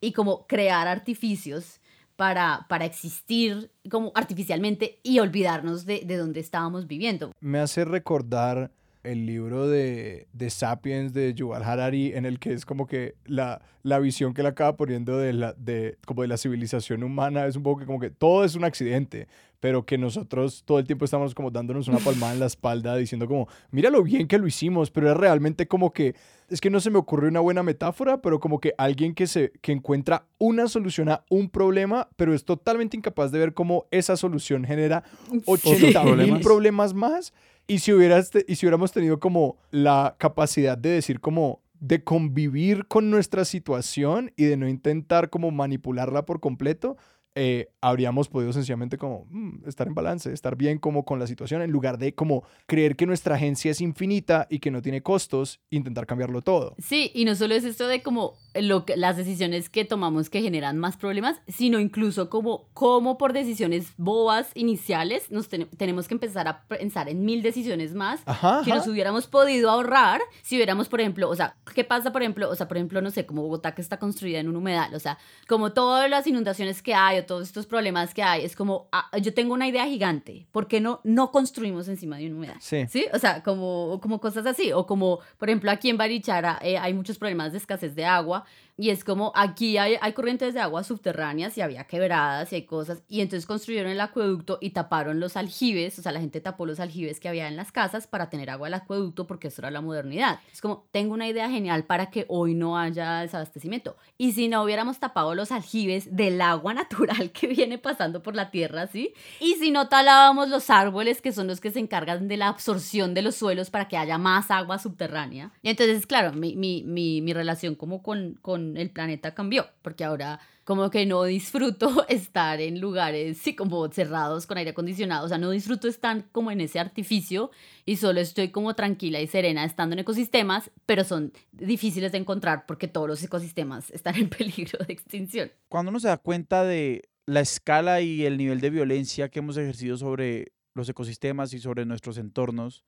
y como crear artificios para, para existir como artificialmente y olvidarnos de, de donde estábamos viviendo. Me hace recordar el libro de, de, Sapiens de Yuval Harari, en el que es como que la, la visión que él acaba poniendo de la, de, como de la civilización humana es un poco que como que todo es un accidente, pero que nosotros todo el tiempo estamos como dándonos una palmada en la espalda diciendo como, mira lo bien que lo hicimos, pero es realmente como que, es que no se me ocurrió una buena metáfora, pero como que alguien que, se, que encuentra una solución a un problema, pero es totalmente incapaz de ver cómo esa solución genera 80 mil problemas más. Y si, hubieras y si hubiéramos tenido como la capacidad de decir como, de convivir con nuestra situación y de no intentar como manipularla por completo, eh, habríamos podido sencillamente como mm, estar en balance, estar bien como con la situación, en lugar de como creer que nuestra agencia es infinita y que no tiene costos, intentar cambiarlo todo. Sí, y no solo es esto de como lo que, las decisiones que tomamos que generan más problemas, sino incluso como, como por decisiones bobas iniciales nos tenemos que empezar a pensar en mil decisiones más que nos hubiéramos podido ahorrar si hubiéramos, por ejemplo, o sea, ¿qué pasa, por ejemplo? O sea, por ejemplo, no sé, como Bogotá que está construida en un humedal, o sea, como todas las inundaciones que hay todos estos problemas que hay, es como, ah, yo tengo una idea gigante, ¿por qué no, no construimos encima de un humedal? Sí. ¿Sí? O sea, como, como cosas así, o como, por ejemplo, aquí en Barichara eh, hay muchos problemas de escasez de agua, y es como aquí hay, hay, corrientes de agua subterráneas y había quebradas y hay cosas. Y entonces construyeron el acueducto y taparon los aljibes. O sea, la gente tapó los aljibes que había en las casas para tener agua al acueducto porque eso era la modernidad. Es como, tengo una idea genial para que hoy no haya desabastecimiento. Y si no hubiéramos tapado los aljibes del agua natural que viene pasando por la tierra, ¿sí? Y si no talábamos los árboles que son los que se encargan de la absorción de los suelos para que haya más agua subterránea. Y entonces, claro, mi, mi, mi, mi relación como con, con el planeta cambió, porque ahora como que no disfruto estar en lugares, sí, como cerrados con aire acondicionado, o sea, no disfruto estar como en ese artificio y solo estoy como tranquila y serena estando en ecosistemas, pero son difíciles de encontrar porque todos los ecosistemas están en peligro de extinción. Cuando uno se da cuenta de la escala y el nivel de violencia que hemos ejercido sobre los ecosistemas y sobre nuestros entornos,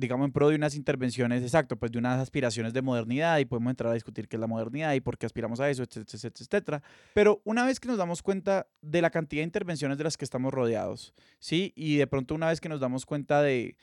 digamos, en pro de unas intervenciones, exacto, pues de unas aspiraciones de modernidad y podemos entrar a discutir qué es la modernidad y por qué aspiramos a eso, etcétera, etcétera. Pero una vez que nos damos cuenta de la cantidad de intervenciones de las que estamos rodeados, ¿sí? Y de pronto una vez que nos damos cuenta de,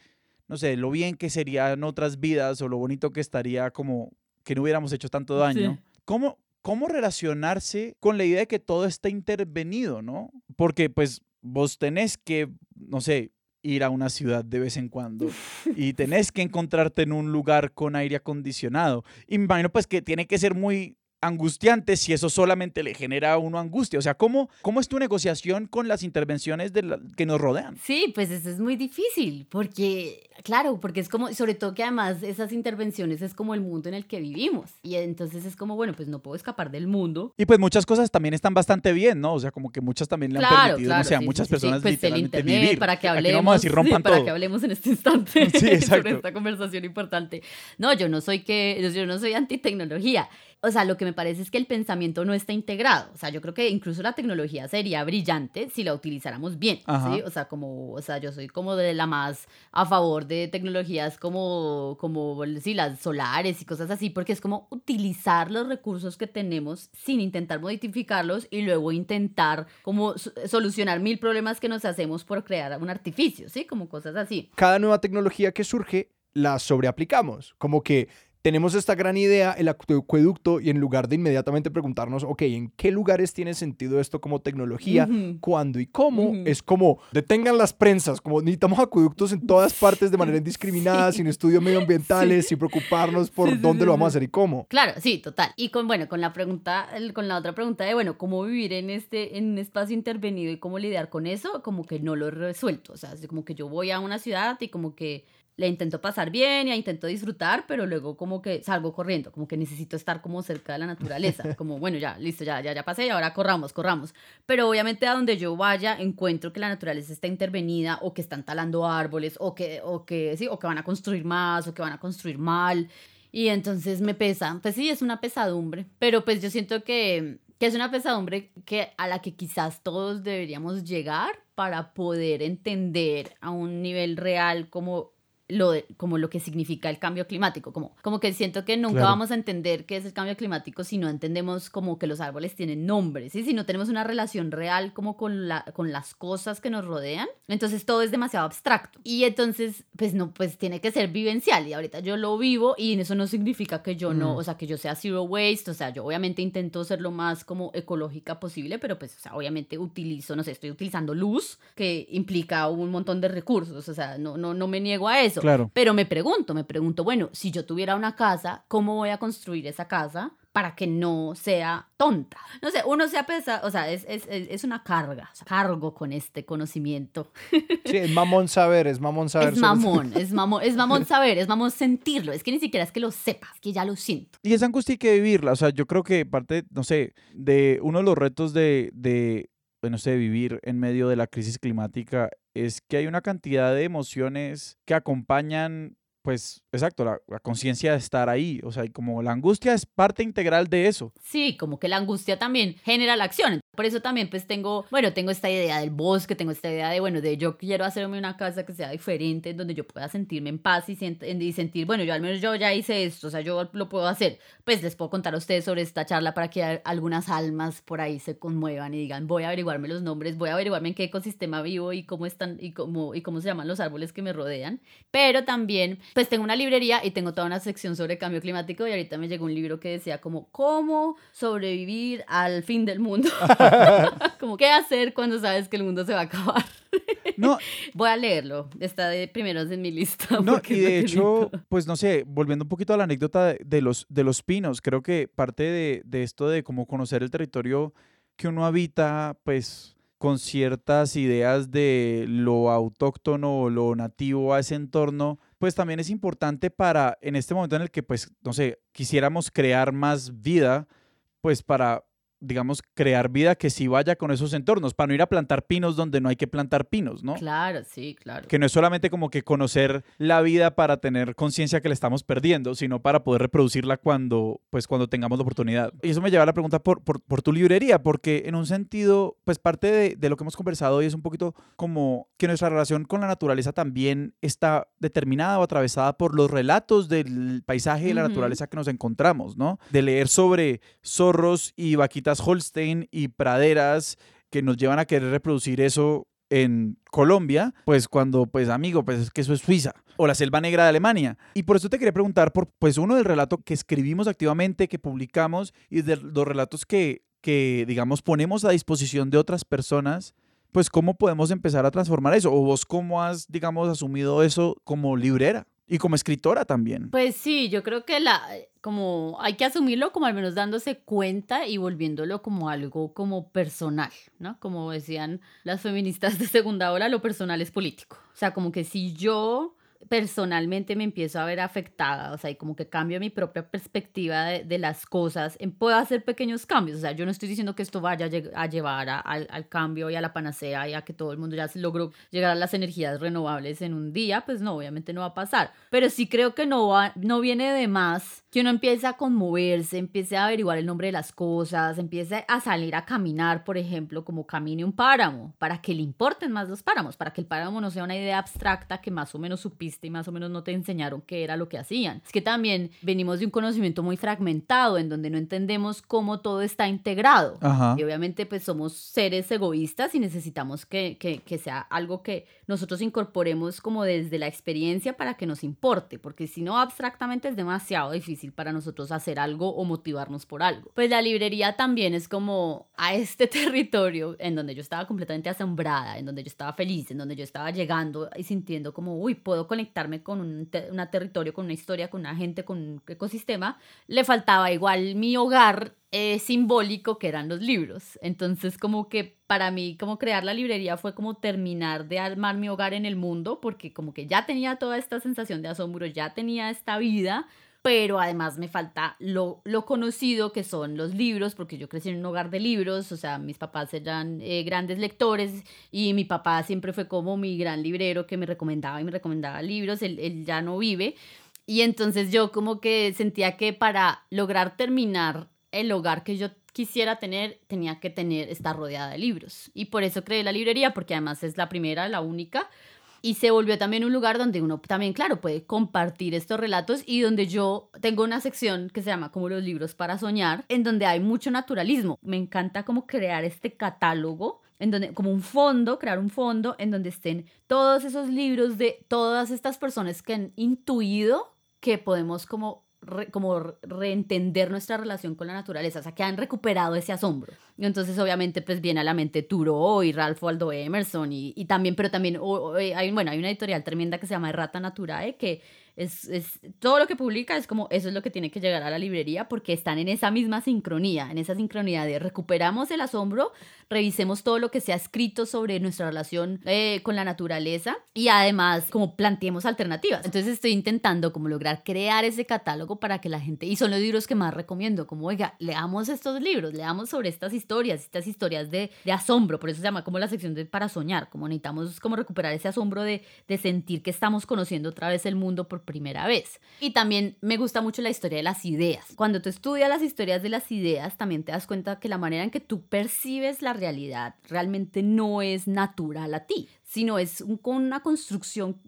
no sé, lo bien que serían otras vidas o lo bonito que estaría como que no hubiéramos hecho tanto daño, ¿cómo, ¿cómo relacionarse con la idea de que todo está intervenido, ¿no? Porque pues vos tenés que, no sé, ir a una ciudad de vez en cuando y tenés que encontrarte en un lugar con aire acondicionado. Y me imagino pues que tiene que ser muy angustiante si eso solamente le genera a uno angustia. O sea, ¿cómo, cómo es tu negociación con las intervenciones de que nos rodean? Sí, pues eso es muy difícil, porque, claro, porque es como, sobre todo que además esas intervenciones es como el mundo en el que vivimos. Y entonces es como, bueno, pues no puedo escapar del mundo. Y pues muchas cosas también están bastante bien, ¿no? O sea, como que muchas también le han permitido, no sé, a muchas personas pues el internet, Para que hablemos, vamos a decir, rompan para que hablemos en este instante sí, sobre esta conversación importante. No, yo no soy que, yo no soy antitecnología o sea, lo que me parece es que el pensamiento no está integrado. O sea, yo creo que incluso la tecnología sería brillante si la utilizáramos bien, ¿sí? O sea, como, o sea, yo soy como de la más a favor de tecnologías como, como, sí, las solares y cosas así, porque es como utilizar los recursos que tenemos sin intentar modificarlos y luego intentar como solucionar mil problemas que nos hacemos por crear un artificio, ¿sí? Como cosas así. Cada nueva tecnología que surge la sobreaplicamos. Como que tenemos esta gran idea, el acueducto, y en lugar de inmediatamente preguntarnos, ok, ¿en qué lugares tiene sentido esto como tecnología? ¿Cuándo y cómo? Es como, detengan las prensas, como necesitamos acueductos en todas partes de manera indiscriminada, sin estudios medioambientales, sin preocuparnos por dónde lo vamos a hacer y cómo. Claro, sí, total. Y con, bueno, con la pregunta, con la otra pregunta de, bueno, ¿cómo vivir en este, en un espacio intervenido y cómo lidiar con eso? Como que no lo he resuelto. O sea, es como que yo voy a una ciudad y como que le intento pasar bien y intento disfrutar, pero luego como que salgo corriendo, como que necesito estar como cerca de la naturaleza, como bueno, ya, listo, ya, ya, ya pasé y ahora corramos, corramos. Pero obviamente a donde yo vaya encuentro que la naturaleza está intervenida o que están talando árboles o que, o que, sí, o que van a construir más o que van a construir mal. Y entonces me pesa, pues sí, es una pesadumbre, pero pues yo siento que, que es una pesadumbre que, a la que quizás todos deberíamos llegar para poder entender a un nivel real como lo como lo que significa el cambio climático, como, como que siento que nunca vamos a entender qué es el cambio climático si no entendemos como que los árboles tienen nombres, ¿sí? si no tenemos una relación real como con, la, con las cosas que nos rodean, entonces todo es demasiado abstracto y entonces pues no, pues tiene que ser vivencial y ahorita yo lo vivo y eso no significa que yo no, mm. o sea, que yo sea zero waste, o sea, yo obviamente intento ser lo más como ecológica posible, pero pues, o sea, obviamente utilizo, no sé, estoy utilizando luz que implica un montón de recursos, o sea, no, no, no me niego a eso Claro. Pero me pregunto, me pregunto, bueno, si yo tuviera una casa, ¿cómo voy a construir esa casa? para que no sea tonta. No sé, uno se apesa, o sea, es, es, es una carga, cargo con este conocimiento. Sí, es mamón saber, es mamón saber. Es mamón, es mamón, es mamón saber, es mamón sentirlo, es que ni siquiera es que lo sepas, que ya lo siento. Y esa angustia hay que vivirla, o sea, yo creo que parte, no sé, de uno de los retos de, de no sé, vivir en medio de la crisis climática es que hay una cantidad de emociones que acompañan pues, exacto, la, conciencia de estar ahí. O sea, y como la angustia es parte integral de eso. Sí, como que la angustia también genera la acción. Por eso también, pues, tengo, bueno, tengo esta idea del bosque, tengo esta idea de, bueno, de yo quiero hacerme una casa que sea diferente, donde yo pueda sentirme en paz y, sentir, bueno, yo al menos yo ya hice esto, o sea, yo lo puedo hacer. Pues les puedo contar a ustedes sobre esta charla para que algunas almas por ahí se conmuevan y digan, voy a averiguarme los nombres, voy a averiguarme en qué ecosistema vivo y cómo están y cómo, y cómo se llaman los árboles que me rodean. Pero también pues tengo una librería y tengo toda una sección sobre cambio climático y ahorita me llegó un libro que decía como cómo sobrevivir al fin del mundo. como qué hacer cuando sabes que el mundo se va a acabar. No. Voy a leerlo, está de primeros en mi lista. No, y de hecho, pues no sé, volviendo un poquito a la anécdota de, los, de los pinos, creo que parte de, de esto de cómo conocer el territorio que uno habita, pues con ciertas ideas de lo autóctono o lo nativo a ese entorno, pues también es importante para, en este momento en el que, pues, no sé, quisiéramos crear más vida, pues para digamos, crear vida que sí vaya con esos entornos, para no ir a plantar pinos donde no hay que plantar pinos, ¿no? Claro, sí, claro. Que no es solamente como que conocer la vida para tener conciencia que la estamos perdiendo, sino para poder reproducirla cuando, pues, cuando tengamos la oportunidad. Y eso me lleva a la pregunta por, por, por tu librería, porque en un sentido, pues parte de, de, lo que hemos conversado hoy es un poquito como que nuestra relación con la naturaleza también está determinada o atravesada por los relatos del paisaje y la naturaleza que nos encontramos, ¿no? De leer sobre zorros y vaquitas Holstein y praderas que nos llevan a querer reproducir eso en Colombia, pues cuando, pues amigo, pues es que eso es Suiza o la Selva Negra de Alemania. Y por eso te quería preguntar por, pues uno del relato que escribimos activamente, que publicamos y de los relatos que, que, digamos, ponemos a disposición de otras personas, pues cómo podemos empezar a transformar eso o vos cómo has, digamos, asumido eso como librera. Y como escritora también. Pues sí, yo creo que la, como hay que asumirlo como al menos dándose cuenta y volviéndolo como algo como personal, ¿no? Como decían las feministas de segunda ola, lo personal es político. O sea, como que si yo personalmente me empiezo a ver afectada, o sea, y como que cambio mi propia perspectiva de, de las cosas, puedo hacer pequeños cambios, o sea, yo no estoy diciendo que esto vaya a, llevar a, al, al, cambio y a la panacea y a que todo el mundo ya logró llegar a las energías renovables en un día, pues no, obviamente no va a pasar, pero sí creo que no, va, no viene de más que uno empiece a conmoverse, empiece a averiguar el nombre de las cosas, empiece a salir a caminar, por ejemplo, como camine un páramo, para que le importen más los páramos, para que el páramo no sea una idea abstracta que más o menos supiste y más o menos no te enseñaron qué era lo que hacían. Es que también venimos de un conocimiento muy fragmentado, en donde no entendemos cómo todo está integrado. Y obviamente pues somos seres egoístas y necesitamos que, que, que sea algo que nosotros incorporemos como desde la experiencia para que nos importe, porque si no abstractamente es demasiado difícil para nosotros hacer algo o motivarnos por algo. Pues la librería también es como a este territorio en donde yo estaba completamente asombrada, en donde yo estaba feliz, en donde yo estaba llegando y sintiendo como, uy, puedo conectarme con un territorio, con una historia, con una gente, con un ecosistema, le faltaba igual mi hogar eh, simbólico que eran los libros. Entonces, como que para mí, como crear la librería fue como terminar de armar mi hogar en el mundo, porque como que ya tenía toda esta sensación de asombro, ya tenía esta vida, pero además me falta lo, lo conocido que son los libros, porque yo crecí en un hogar de libros, o sea, mis papás eran eh, grandes lectores y mi papá siempre fue como mi gran librero que me recomendaba y me recomendaba libros, él, él ya no vive. Y entonces yo como que sentía que para lograr terminar el hogar que yo quisiera tener tenía que tener estar rodeada de libros y por eso creé la librería porque además es la primera la única y se volvió también un lugar donde uno también claro puede compartir estos relatos y donde yo tengo una sección que se llama como los libros para soñar en donde hay mucho naturalismo. Me encanta como crear este catálogo en donde como un fondo crear un fondo en donde estén todos esos libros de todas estas personas que han intuido que podemos como como reentender nuestra relación con la naturaleza, o sea, que han recuperado ese asombro. Entonces, obviamente, pues viene a la mente Thoreau y Ralph Waldo Emerson y, y también, pero también, hay, bueno, hay una editorial tremenda que se llama Rata Naturae, que es, es, todo lo que publica es como eso es lo que tiene que llegar a la librería porque están en esa misma sincronía, en esa sincronía de recuperamos el asombro, revisemos todo lo que se ha escrito sobre nuestra relación eh, con la naturaleza y además como planteemos alternativas. Entonces estoy intentando como lograr crear ese catálogo para que la gente, y son los libros que más recomiendo, como oiga, leamos estos libros, leamos sobre estas historias, estas historias de, de asombro, por eso se llama como la sección de para soñar, como necesitamos como recuperar ese asombro de, de sentir que estamos conociendo otra vez el mundo por primera vez. Y también me gusta mucho la historia de las ideas. Cuando tú estudias las historias de las ideas, también te das cuenta que la manera en que tú percibes la realidad realmente no es natural a ti, sino es una construcción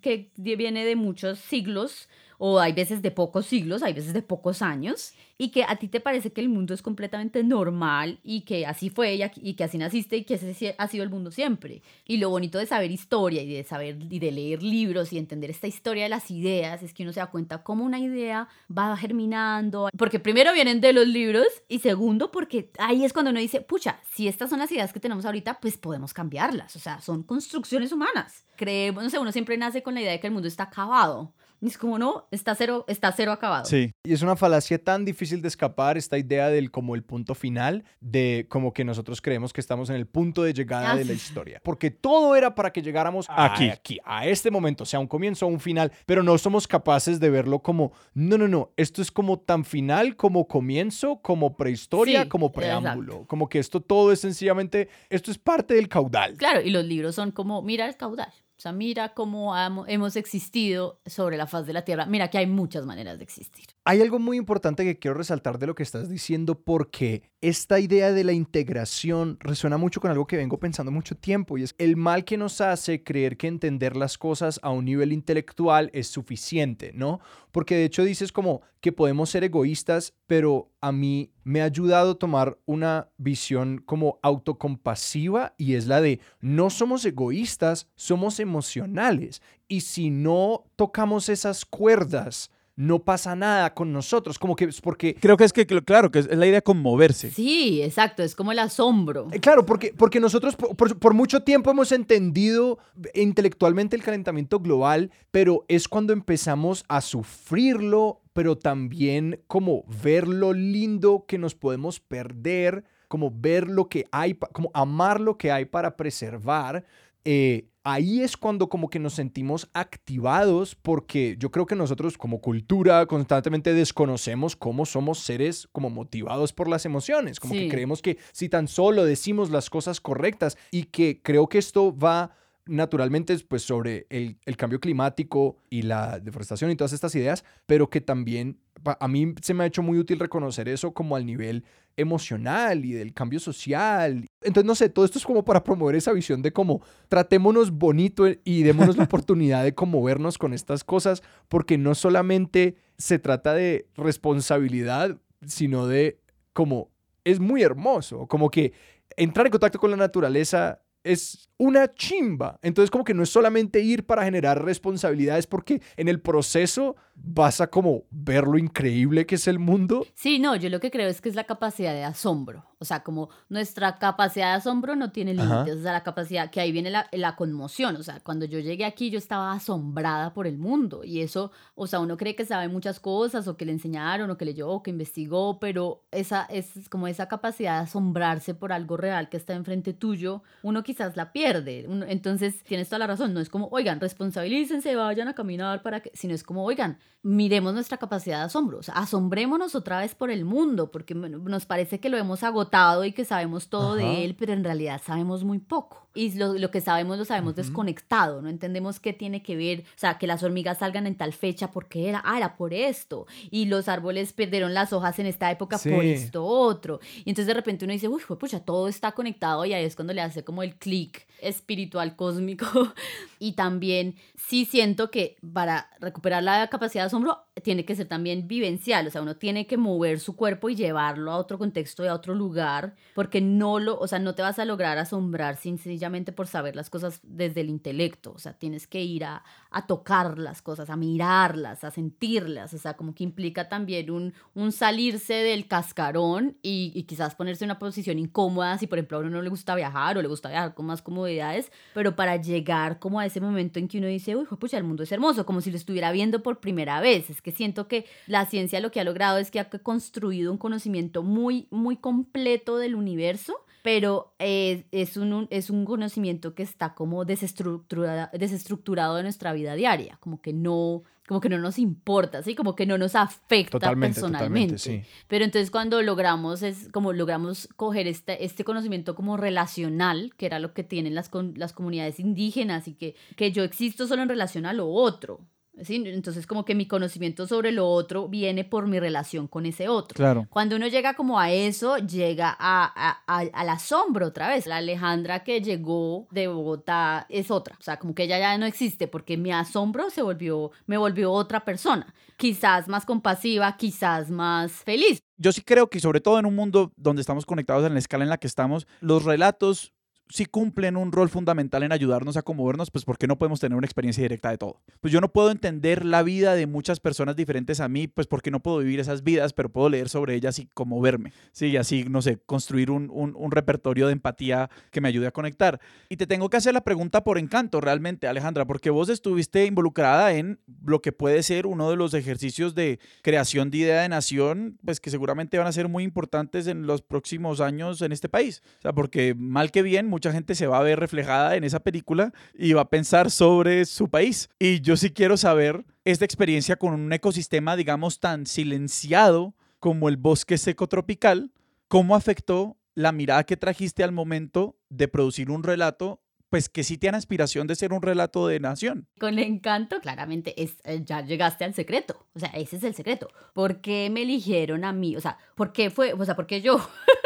que viene de muchos siglos o hay veces de pocos siglos, hay veces de pocos años, y que a ti te parece que el mundo es completamente normal y que así fue y, que así naciste y que ese ha sido el mundo siempre. Y lo bonito de saber historia y de saber y de leer libros y entender esta historia de las ideas es que uno se da cuenta cómo una idea va germinando, porque primero vienen de los libros y segundo porque ahí es cuando uno dice, pucha, si estas son las ideas que tenemos ahorita, pues podemos cambiarlas, o sea, son construcciones humanas. Creemos, no sé, uno siempre nace con la idea de que el mundo está acabado Y es como, no, está cero, está cero acabado. Sí. Y es una falacia tan difícil de escapar esta idea del como el punto final, de como que nosotros creemos que estamos en el punto de llegada Ah, de la historia. Porque todo era para que llegáramos Aquí. a, aquí, a este momento, sea un comienzo o un final, pero no somos capaces de verlo como, no, no, no, esto es como tan final como comienzo, como prehistoria, Sí, como preámbulo. Como que esto todo es sencillamente, esto es parte del caudal. Claro, y los libros son como, mira el caudal. O sea, mira cómo hemos existido sobre la faz de la Tierra. Mira que hay muchas maneras de existir. Hay algo muy importante que quiero resaltar de lo que estás diciendo porque esta idea de la integración resuena mucho con algo que vengo pensando mucho tiempo y es el mal que nos hace creer que entender las cosas a un nivel intelectual es suficiente, ¿no? Porque de hecho dices como que podemos ser egoístas, pero a mí me ha ayudado a tomar una visión como autocompasiva y es la de no somos egoístas, somos emocionales y si no tocamos esas cuerdas, no pasa nada con nosotros, como que es porque... Creo que es que, claro, que es la idea de conmoverse. Sí, exacto, es como el asombro. Eh, Claro, porque, porque nosotros por, por- por mucho tiempo hemos entendido intelectualmente el calentamiento global, pero es cuando empezamos a sufrirlo, pero también como ver lo lindo que nos podemos perder, como ver lo que hay, como amar lo que hay para preservar. Eh, ahí es cuando como que nos sentimos activados porque yo creo que nosotros como cultura constantemente desconocemos cómo somos seres como motivados por las emociones, como que creemos que si tan solo decimos las cosas correctas y que creo que esto va naturalmente pues sobre el, el cambio climático y la deforestación y todas estas ideas, pero que también a mí se me ha hecho muy útil reconocer eso como al nivel emocional y del cambio social. Entonces, no sé, todo esto es como para promover esa visión de cómo tratémonos bonito y démonos la oportunidad de conmovernos con estas cosas, porque no solamente se trata de responsabilidad, sino de como es muy hermoso, como que entrar en contacto con la naturaleza es una chimba. Entonces como que no es solamente ir para generar responsabilidades porque en el proceso vas a como ver lo increíble que es el mundo. Sí, no, yo lo que creo es que es la capacidad de asombro. O sea, como nuestra capacidad de asombro no tiene límites. O sea, la capacidad, que ahí viene la, la conmoción. O sea, cuando yo llegué aquí yo estaba asombrada por el mundo. Y eso, o sea, uno cree que sabe muchas cosas o que le enseñaron o que leyó o que investigó, pero esa es como esa capacidad de asombrarse por algo real que está enfrente tuyo, uno quizás la pierde. Uno- entonces, tienes toda la razón. No es como, oigan, responsabilícense, vayan a caminar para que, sino es como, oigan, miremos nuestra capacidad de asombro, o sea, asombrémonos otra vez por el mundo, porque nos parece que lo hemos agotado y que sabemos todo Ajá. de él, pero en realidad sabemos muy poco. Y lo, lo que sabemos lo sabemos Ujú. desconectado, no entendemos qué tiene que ver, o sea, que las hormigas salgan en tal fecha, porque era? Ah, era por esto. Y los árboles perdieron las hojas en esta época por Sí. esto otro. Y entonces de repente uno dice, uy, pucha, todo está conectado y ahí es cuando le hace como el clic espiritual cósmico. y también sí siento que para recuperar la capacidad de asombro tiene que ser también vivencial, o sea, uno tiene que mover su cuerpo y llevarlo a otro contexto y a otro lugar, porque no lo, o sea, no te vas a lograr asombrar sencillamente por saber las cosas desde el intelecto, o sea, tienes que ir a, a tocar las cosas, a mirarlas, a sentirlas, o sea, como que implica también un, un salirse del cascarón y, y quizás ponerse en una posición incómoda, si por ejemplo a uno no le gusta viajar o le gusta viajar con más comodidades, pero para llegar como a ese momento en que uno dice, uy, pucha, el mundo es hermoso, como si lo estuviera viendo por primera vez. Es que siento que la ciencia lo que ha logrado es que ha construido un conocimiento muy, muy completo del universo, pero eh, es, un, es un conocimiento que está como desestructurada, desestructurado de nuestra vida diaria, como que no como que no nos importa, ¿sí? Como que no nos afecta Totalmente, personalmente. totalmente, sí. Pero entonces cuando logramos es como logramos coger este, este conocimiento como relacional, que era lo que tienen las, con- las comunidades indígenas y que, que yo existo solo en relación a lo otro. ¿Sí? Entonces como que mi conocimiento sobre lo otro viene por mi relación con ese otro. Claro. Cuando uno llega como a eso, llega a, a- a- al asombro otra vez. La Alejandra que llegó de Bogotá es otra. O sea, como que ella ya no existe porque mi asombro se volvió, me volvió otra persona. Quizás más compasiva, quizás más feliz. Yo sí creo que sobre todo en un mundo donde estamos conectados en la escala en la que estamos, los relatos sí cumplen un rol fundamental en ayudarnos a conmovernos, pues ¿por qué no podemos tener una experiencia directa de todo? Pues yo no puedo entender la vida de muchas personas diferentes a mí, pues porque no puedo vivir esas vidas, pero puedo leer sobre ellas y conmoverme, ¿sí? Y así, no sé, construir un, un, un repertorio de empatía que me ayude a conectar. Y te tengo que hacer la pregunta por encanto, realmente, Alejandra, porque vos estuviste involucrada en lo que puede ser uno de los ejercicios de creación de idea de nación, pues que seguramente van a ser muy importantes en los próximos años en este país. O sea, porque mal que bien, mucha gente se va a ver reflejada en esa película y va a pensar sobre su país. Y yo sí quiero saber esta experiencia con un ecosistema, digamos, tan silenciado como el bosque seco tropical, ¿cómo afectó la mirada que trajiste al momento de producir un relato pues que sí tiene aspiración de ser un relato de nación. Con encanto, claramente, es, eh, ya llegaste al secreto. O sea, ese es el secreto. ¿Por qué me eligieron a mí? O sea, ¿por qué fue? O sea, ¿por qué yo?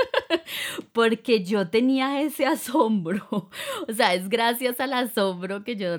porque yo tenía ese asombro. O sea, es gracias al asombro que yo,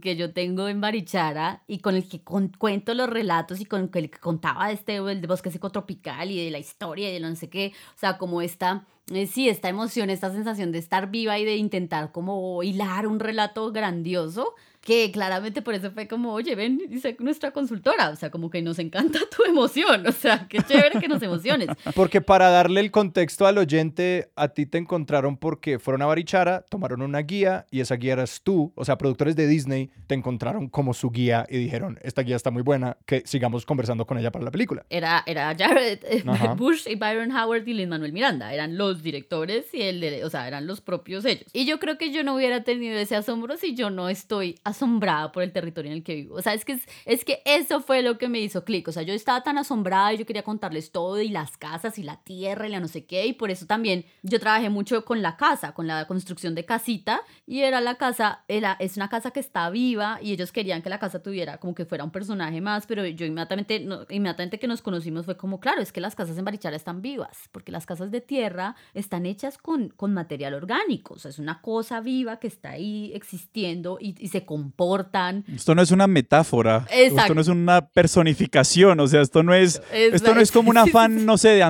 que yo tengo en Barichara y con el que cuento los relatos y con el que contaba de este el bosque seco tropical y de la historia y de no sé qué. O sea, como esta eh, sí, esta emoción, esta sensación de estar viva y de intentar como hilar un relato grandioso, que claramente por eso fue como, oye, ven, dice nuestra consultora, o sea, como que nos encanta tu emoción, o sea, qué chévere que nos emociones. Porque para darle el contexto al oyente, a ti te encontraron porque fueron a Barichara, tomaron una guía y esa guía eras tú, o sea, productores de Disney te encontraron como su guía y dijeron, esta guía está muy buena, que sigamos conversando con ella para la película. Era, era Jared eh, Bush y Byron Howard y Lin Manuel Miranda, eran los directores y el, de, o sea, eran los propios ellos. Y yo creo que yo no hubiera tenido ese asombro si yo no estoy asombrada por el territorio en el que vivo. O sea, es que, es, que eso fue lo que me hizo clic. O sea, yo estaba tan asombrada y yo quería contarles todo y las casas y la tierra y la no sé qué. Y por eso también yo trabajé mucho con la casa, con la construcción de casita. Y era la casa, era, es una casa que está viva y ellos querían que la casa tuviera como que fuera un personaje más. Pero yo inmediatamente, inmediatamente que nos conocimos fue como, claro, es que las casas en Barichara están vivas. Porque las casas de tierra están hechas con, con material orgánico. O sea, es una cosa viva que está ahí existiendo y, y se comporta esto no es una metáfora. Esto no es una personificación. O sea, esto no es, esto no es como un afán, no sé, de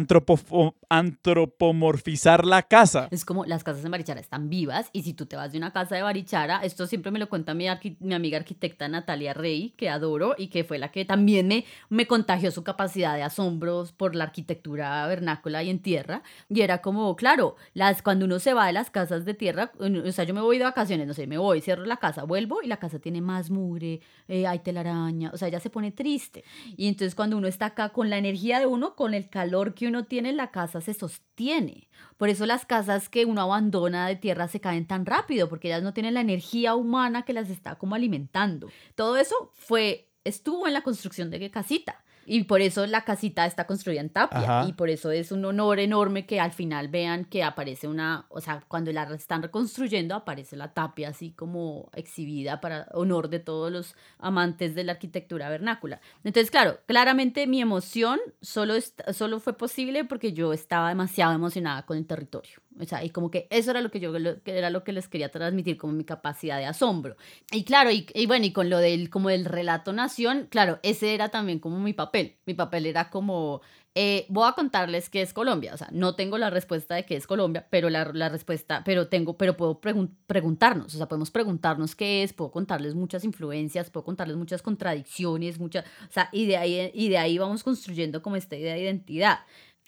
antropomorfizar la casa. Es como las casas en Barichara están vivas y si tú te vas de una casa de Barichara, esto siempre me lo cuenta mi, mi amiga arquitecta Natalia Rey, que adoro y que fue la que también me, me contagió su capacidad de asombros por la arquitectura vernácula y en tierra. Y era como, claro, las, cuando uno se va de las casas de tierra, o sea, yo me voy de vacaciones, no sé, me voy, cierro la casa, vuelvo y la casa tiene más mugre, eh, hay telaraña, o sea, ya se pone triste. Y entonces cuando uno está acá con la energía de uno, con el calor que uno tiene, la casa se sostiene. Por eso las casas que uno abandona de tierra se caen tan rápido, porque ellas no tienen la energía humana que las está como alimentando. Todo eso fue, estuvo en la construcción de qué casita. Y por eso la casita está construida en tapia. Y por eso es un honor enorme que al final vean que aparece una, o sea, cuando la están reconstruyendo aparece la tapia así como exhibida para honor de todos los amantes de la arquitectura vernácula. Entonces, claro, claramente mi emoción solo, solo fue posible porque yo estaba demasiado emocionada con el territorio. O sea, y como que eso era lo que yo era lo que les quería transmitir como mi capacidad de asombro. Y claro, y, bueno, y con lo del como el relato nación, claro, ese era también como mi papel. Mi papel era como eh, voy a contarles qué es Colombia. O sea, no tengo la respuesta de qué es Colombia, pero la, la respuesta, pero tengo, pero puedo preguntarnos. O sea, podemos preguntarnos qué es, puedo contarles muchas influencias, puedo contarles muchas contradicciones, muchas, o sea, y de ahí, y de ahí vamos construyendo como esta idea de identidad.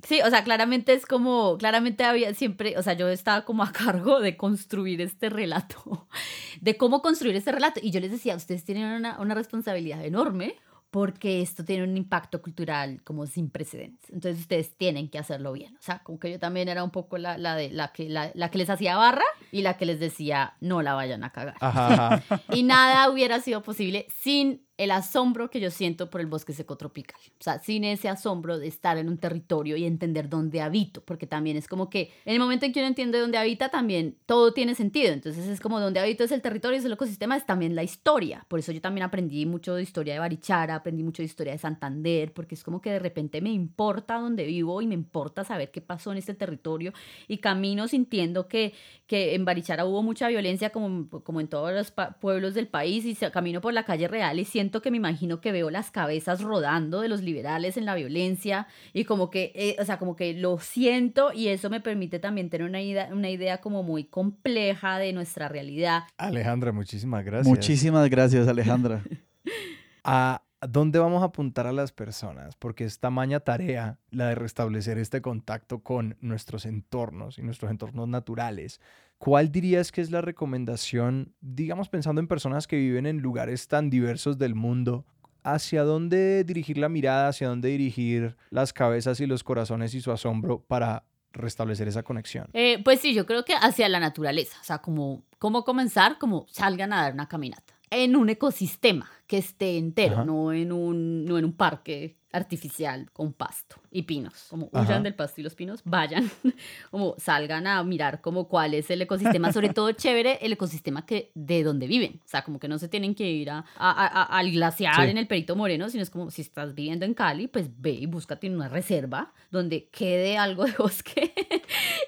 Sí, o sea, claramente es como, claramente había siempre, o sea, yo estaba como a cargo de construir este relato, de cómo construir este relato. Y yo les decía, ustedes tienen una, una responsabilidad enorme porque esto tiene un impacto cultural como sin precedentes. Entonces ustedes tienen que hacerlo bien. O sea, como que yo también era un poco la, la de, la, que, la, la, que les hacía barra y la que les decía, no la vayan a cagar. y nada hubiera sido posible sin el asombro que yo siento por el bosque seco tropical. O sea, sin ese asombro de estar en un territorio y entender dónde habito, porque también es como que en el momento en que uno entiende dónde habita, también todo tiene sentido. Entonces es como donde habito es el territorio, es el ecosistema, es también la historia. Por eso yo también aprendí mucho de historia de Barichara, aprendí mucho de historia de Santander, porque es como que de repente me importa dónde vivo y me importa saber qué pasó en este territorio y camino sintiendo que, que en Barichara hubo mucha violencia como, como en todos los pueblos del país y camino por la calle real y siento siento que me imagino que veo las cabezas rodando de los liberales en la violencia y como que, eh, o sea, como que lo siento y eso me permite también tener una idea, una idea como muy compleja de nuestra realidad. Alejandra, muchísimas gracias. Muchísimas gracias, Alejandra. ¿A dónde vamos a apuntar a las personas? Porque es tamaña tarea la de restablecer este contacto con nuestros entornos y nuestros entornos naturales. ¿Cuál dirías que es la recomendación, digamos pensando en personas que viven en lugares tan diversos del mundo, hacia dónde dirigir la mirada, hacia dónde dirigir las cabezas y los corazones y su asombro para restablecer esa conexión? Eh, pues sí, yo creo que hacia la naturaleza, o sea, como cómo comenzar, como salgan a dar una caminata en un ecosistema que esté entero, no en, un, no en un parque artificial con pasto y pinos. Como huyan del pasto y los pinos, vayan, como salgan a mirar como cuál es el ecosistema, sobre todo chévere el ecosistema que de donde viven. O sea, como que no se tienen que ir a, al glaciar en el Perito Moreno, sino es como si estás viviendo en Cali, pues ve y búscate una reserva donde quede algo de bosque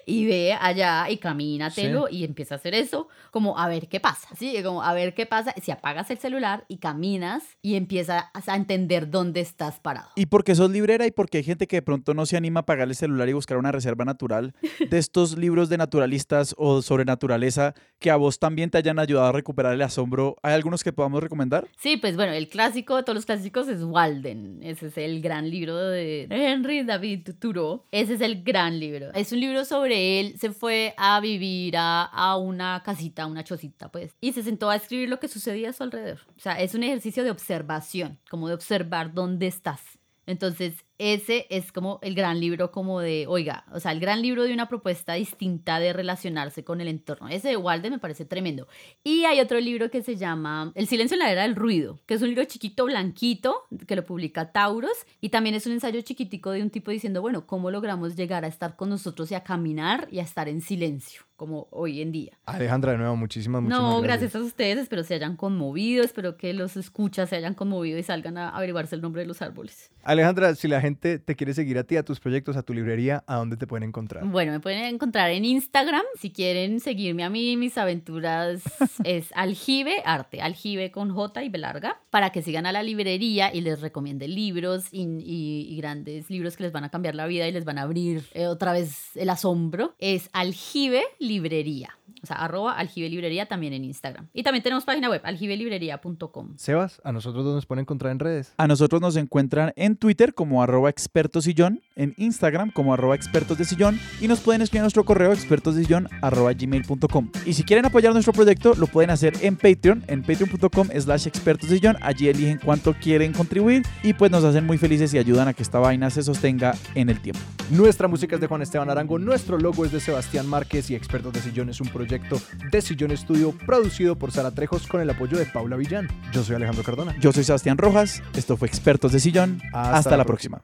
y ve allá y camínatelo y empieza a hacer eso, como a ver qué pasa, ¿sí? Como a ver qué pasa si apagas el celular y caminas y empiezas a entender dónde estás parado. Y porque sos librera y porque hay gente que de pronto no se anima a pagar el celular y buscar una reserva natural de estos libros de naturalistas o sobre naturaleza que a vos también te hayan ayudado a recuperar el asombro, ¿hay algunos que podamos recomendar? Sí, pues bueno, el clásico de todos los clásicos es Walden. Ese es el gran libro de Henry David Thoreau. Ese es el gran libro. Es un libro sobre él. Se fue a vivir a, a una casita, una chocita, pues, y se sentó a escribir lo que sucedía a su alrededor. O sea, es un ejercicio de observación, como de observar dónde estás. Entonces, ese es como el gran libro como de, oiga, o sea, el gran libro de una propuesta distinta de relacionarse con el entorno. Ese de Walden me parece tremendo. Y hay otro libro que se llama El silencio en la era del ruido, que es un libro chiquito, blanquito, que lo publica Tauros, y también es un ensayo chiquitico de un tipo diciendo, bueno, ¿cómo logramos llegar a estar con nosotros y a caminar y a estar en silencio? como hoy en día. Alejandra, de nuevo, muchísimas, muchísimas No, gracias. a ustedes, espero se hayan conmovido, espero que los escuchas se hayan conmovido y salgan a averiguarse el nombre de los árboles. Alejandra, si la gente gente te quiere seguir a ti, a tus proyectos, a tu librería, ¿a dónde te pueden encontrar? Bueno, me pueden encontrar en Instagram. Si quieren seguirme a mí, mis aventuras es aljibe, arte, aljibe con J y B larga, para que sigan a la librería y les recomiende libros y, grandes libros que les van a cambiar la vida y les van a abrir eh, otra vez el asombro. Es aljibe librería. O sea, arroba aljibe librería también en Instagram. Y también tenemos página web, aljibelibrería.com. Sebas, ¿a nosotros dónde nos pueden encontrar en redes? A nosotros nos encuentran en Twitter como arroba expertosillón, en Instagram como arroba expertos de sillón y nos pueden escribir a nuestro correo expertosdesillón arroba gmail.com. Y si quieren apoyar nuestro proyecto, lo pueden hacer en Patreon, en patreon.com slash expertos de Allí eligen cuánto quieren contribuir y pues nos hacen muy felices y ayudan a que esta vaina se sostenga en el tiempo. Nuestra música es de Juan Esteban Arango, nuestro logo es de Sebastián Márquez y Expertos de Sillón es un proyecto de Sillón Estudio producido por Sara Trejos con el apoyo de Paula Villán. Yo soy Alejandro Cardona. Yo soy Sebastián Rojas. Esto fue Expertos de Sillón. Hasta, la, próxima.